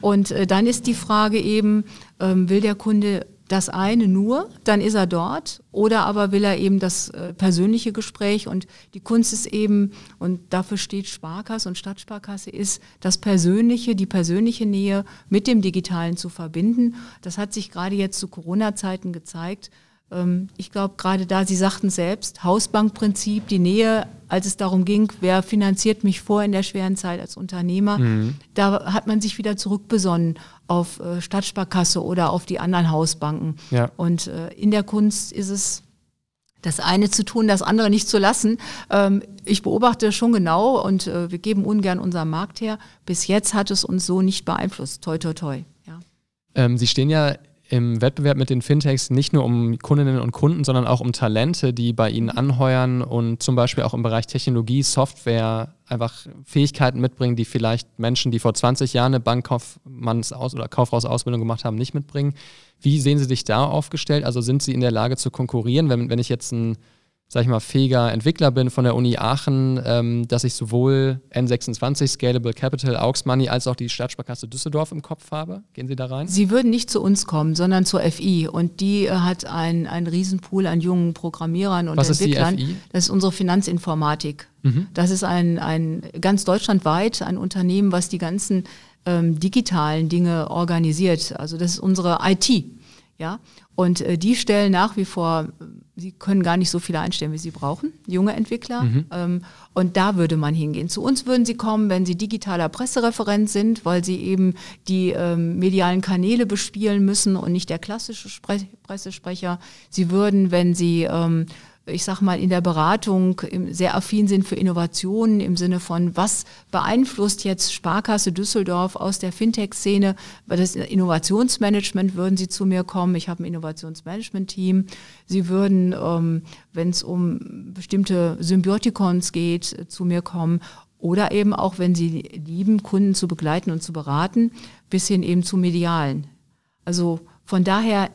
Und äh, dann ist die Frage eben, ähm, will der Kunde das eine nur, dann ist er dort, oder aber will er eben das äh, persönliche Gespräch und die Kunst ist eben, und dafür steht Sparkasse und Stadtsparkasse, ist das Persönliche, die persönliche Nähe mit dem Digitalen zu verbinden. Das hat sich gerade jetzt zu Corona-Zeiten gezeigt ich glaube, gerade da, Sie sagten selbst, Hausbankprinzip, die Nähe, als es darum ging, wer finanziert mich vor in der schweren Zeit als Unternehmer, mhm. da hat man sich wieder zurückbesonnen auf äh, Stadtsparkasse oder auf die anderen Hausbanken. Ja. Und äh, in der Kunst ist es das eine zu tun, das andere nicht zu lassen. Ähm, ich beobachte schon genau und äh, wir geben ungern unseren Markt her. Bis jetzt hat es uns so nicht beeinflusst. Toi, toi, toi. Ja.
Ähm, Sie stehen ja im Wettbewerb mit den Fintechs nicht nur um Kundinnen und Kunden, sondern auch um Talente, die bei ihnen anheuern und zum Beispiel auch im Bereich Technologie, Software einfach Fähigkeiten mitbringen, die vielleicht Menschen, die vor 20 Jahren eine Bankkaufmanns- oder Kaufhausausbildung gemacht haben, nicht mitbringen. Wie sehen Sie sich da aufgestellt? Also sind Sie in der Lage zu konkurrieren, wenn, wenn ich jetzt ein sag ich mal, fähiger Entwickler bin von der Uni Aachen, ähm, dass ich sowohl N26, Scalable Capital, Aux Money als auch die Stadtsparkasse Düsseldorf im Kopf habe? Gehen Sie da rein?
Sie würden nicht zu uns kommen, sondern zur FI. Und die äh, hat einen Riesenpool an jungen Programmierern und
Was
Entwicklern.
Ist die FI?
Das ist unsere Finanzinformatik. Mhm. Das ist ein, ein ganz deutschlandweit ein Unternehmen, was die ganzen ähm, digitalen Dinge organisiert. Also das ist unsere IT. Ja, und äh, die stellen nach wie vor, sie können gar nicht so viele einstellen, wie sie brauchen, junge Entwickler. Mhm. Ähm, und da würde man hingehen. Zu uns würden sie kommen, wenn sie digitaler Pressereferent sind, weil sie eben die ähm, medialen Kanäle bespielen müssen und nicht der klassische Spre Pressesprecher. Sie würden, wenn sie ähm, ich sag mal, in der Beratung sehr affin sind für Innovationen im Sinne von, was beeinflusst jetzt Sparkasse Düsseldorf aus der Fintech-Szene? Das Innovationsmanagement würden Sie zu mir kommen. Ich habe ein Innovationsmanagement-Team. Sie würden, ähm, wenn es um bestimmte Symbiotikons geht, zu mir kommen. Oder eben auch, wenn Sie lieben, Kunden zu begleiten und zu beraten, bis hin eben zu medialen. Also von daher,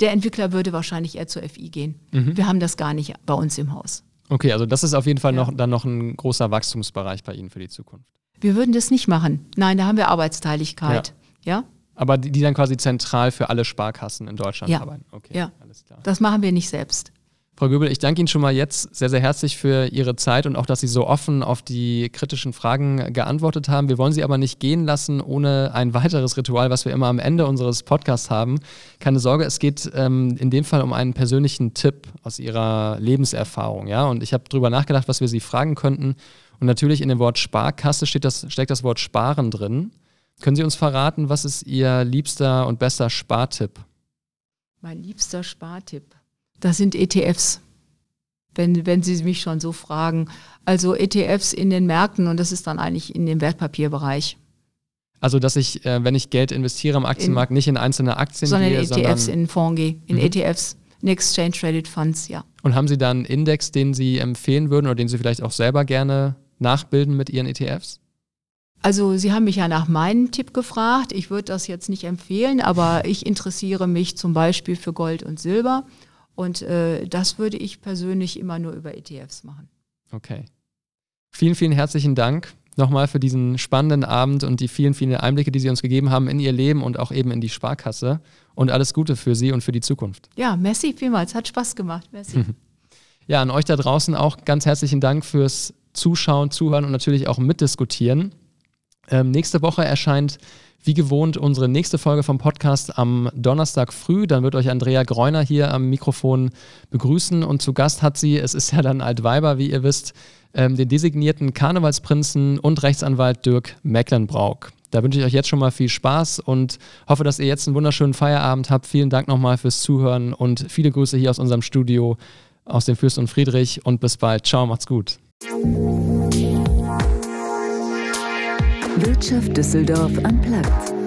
der Entwickler würde wahrscheinlich eher zur FI gehen. Mhm. Wir haben das gar nicht bei uns im Haus.
Okay, also das ist auf jeden Fall ja. noch, dann noch ein großer Wachstumsbereich bei Ihnen für die Zukunft.
Wir würden das nicht machen. Nein, da haben wir Arbeitsteiligkeit. Ja. ja?
Aber die, die, dann quasi zentral für alle Sparkassen in Deutschland
ja.
arbeiten.
Okay, ja. alles klar. Das machen wir nicht selbst.
Frau Göbel, ich danke Ihnen schon mal jetzt sehr, sehr herzlich für Ihre Zeit und auch, dass Sie so offen auf die kritischen Fragen geantwortet haben. Wir wollen Sie aber nicht gehen lassen ohne ein weiteres Ritual, was wir immer am Ende unseres Podcasts haben. Keine Sorge, es geht ähm, in dem Fall um einen persönlichen Tipp aus Ihrer Lebenserfahrung. Ja? Und ich habe darüber nachgedacht, was wir Sie fragen könnten. Und natürlich in dem Wort Sparkasse steht das, steckt das Wort Sparen drin. Können Sie uns verraten, was ist Ihr liebster und bester Spartipp?
Mein liebster Spartipp. Das sind ETFs. wenn, wenn Sie mich schon so fragen. Also ETFs in den Märkten und das ist dann eigentlich in dem Wertpapierbereich.
Also, dass ich, äh, wenn ich Geld investiere am Aktienmarkt, in, nicht in einzelne Aktien
sondern
gehe,
in ETFs, sondern in Fonds gehe, in mhm. ETFs, in Exchange Traded Funds, ja.
Und haben Sie da einen Index, den Sie empfehlen würden oder den Sie vielleicht auch selber gerne nachbilden mit Ihren ETFs?
Also Sie haben mich ja nach meinem Tipp gefragt. Ich würde das jetzt nicht empfehlen, aber ich interessiere mich zum Beispiel für Gold und Silber. Und äh, das würde ich persönlich immer nur über ETFs machen.
Okay. Vielen, vielen herzlichen Dank nochmal für diesen spannenden Abend und die vielen, vielen Einblicke, die Sie uns gegeben haben in Ihr Leben und auch eben in die Sparkasse. Und alles Gute für Sie und für die Zukunft.
Ja, merci vielmals. Hat Spaß gemacht. Merci.
Ja, an euch da draußen auch ganz herzlichen Dank fürs Zuschauen, Zuhören und natürlich auch Mitdiskutieren. Ähm, nächste Woche erscheint wie gewohnt unsere nächste Folge vom Podcast am Donnerstag früh. Dann wird euch Andrea Greuner hier am Mikrofon begrüßen und zu Gast hat sie, es ist ja dann Altweiber, wie ihr wisst, ähm, den designierten Karnevalsprinzen und Rechtsanwalt Dirk Mecklenbrauch. Da wünsche ich euch jetzt schon mal viel Spaß und hoffe, dass ihr jetzt einen wunderschönen Feierabend habt. Vielen Dank nochmal fürs Zuhören und viele Grüße hier aus unserem Studio, aus dem Fürst und Friedrich und bis bald. Ciao, macht's gut.
Wirtschaft Düsseldorf am Platz.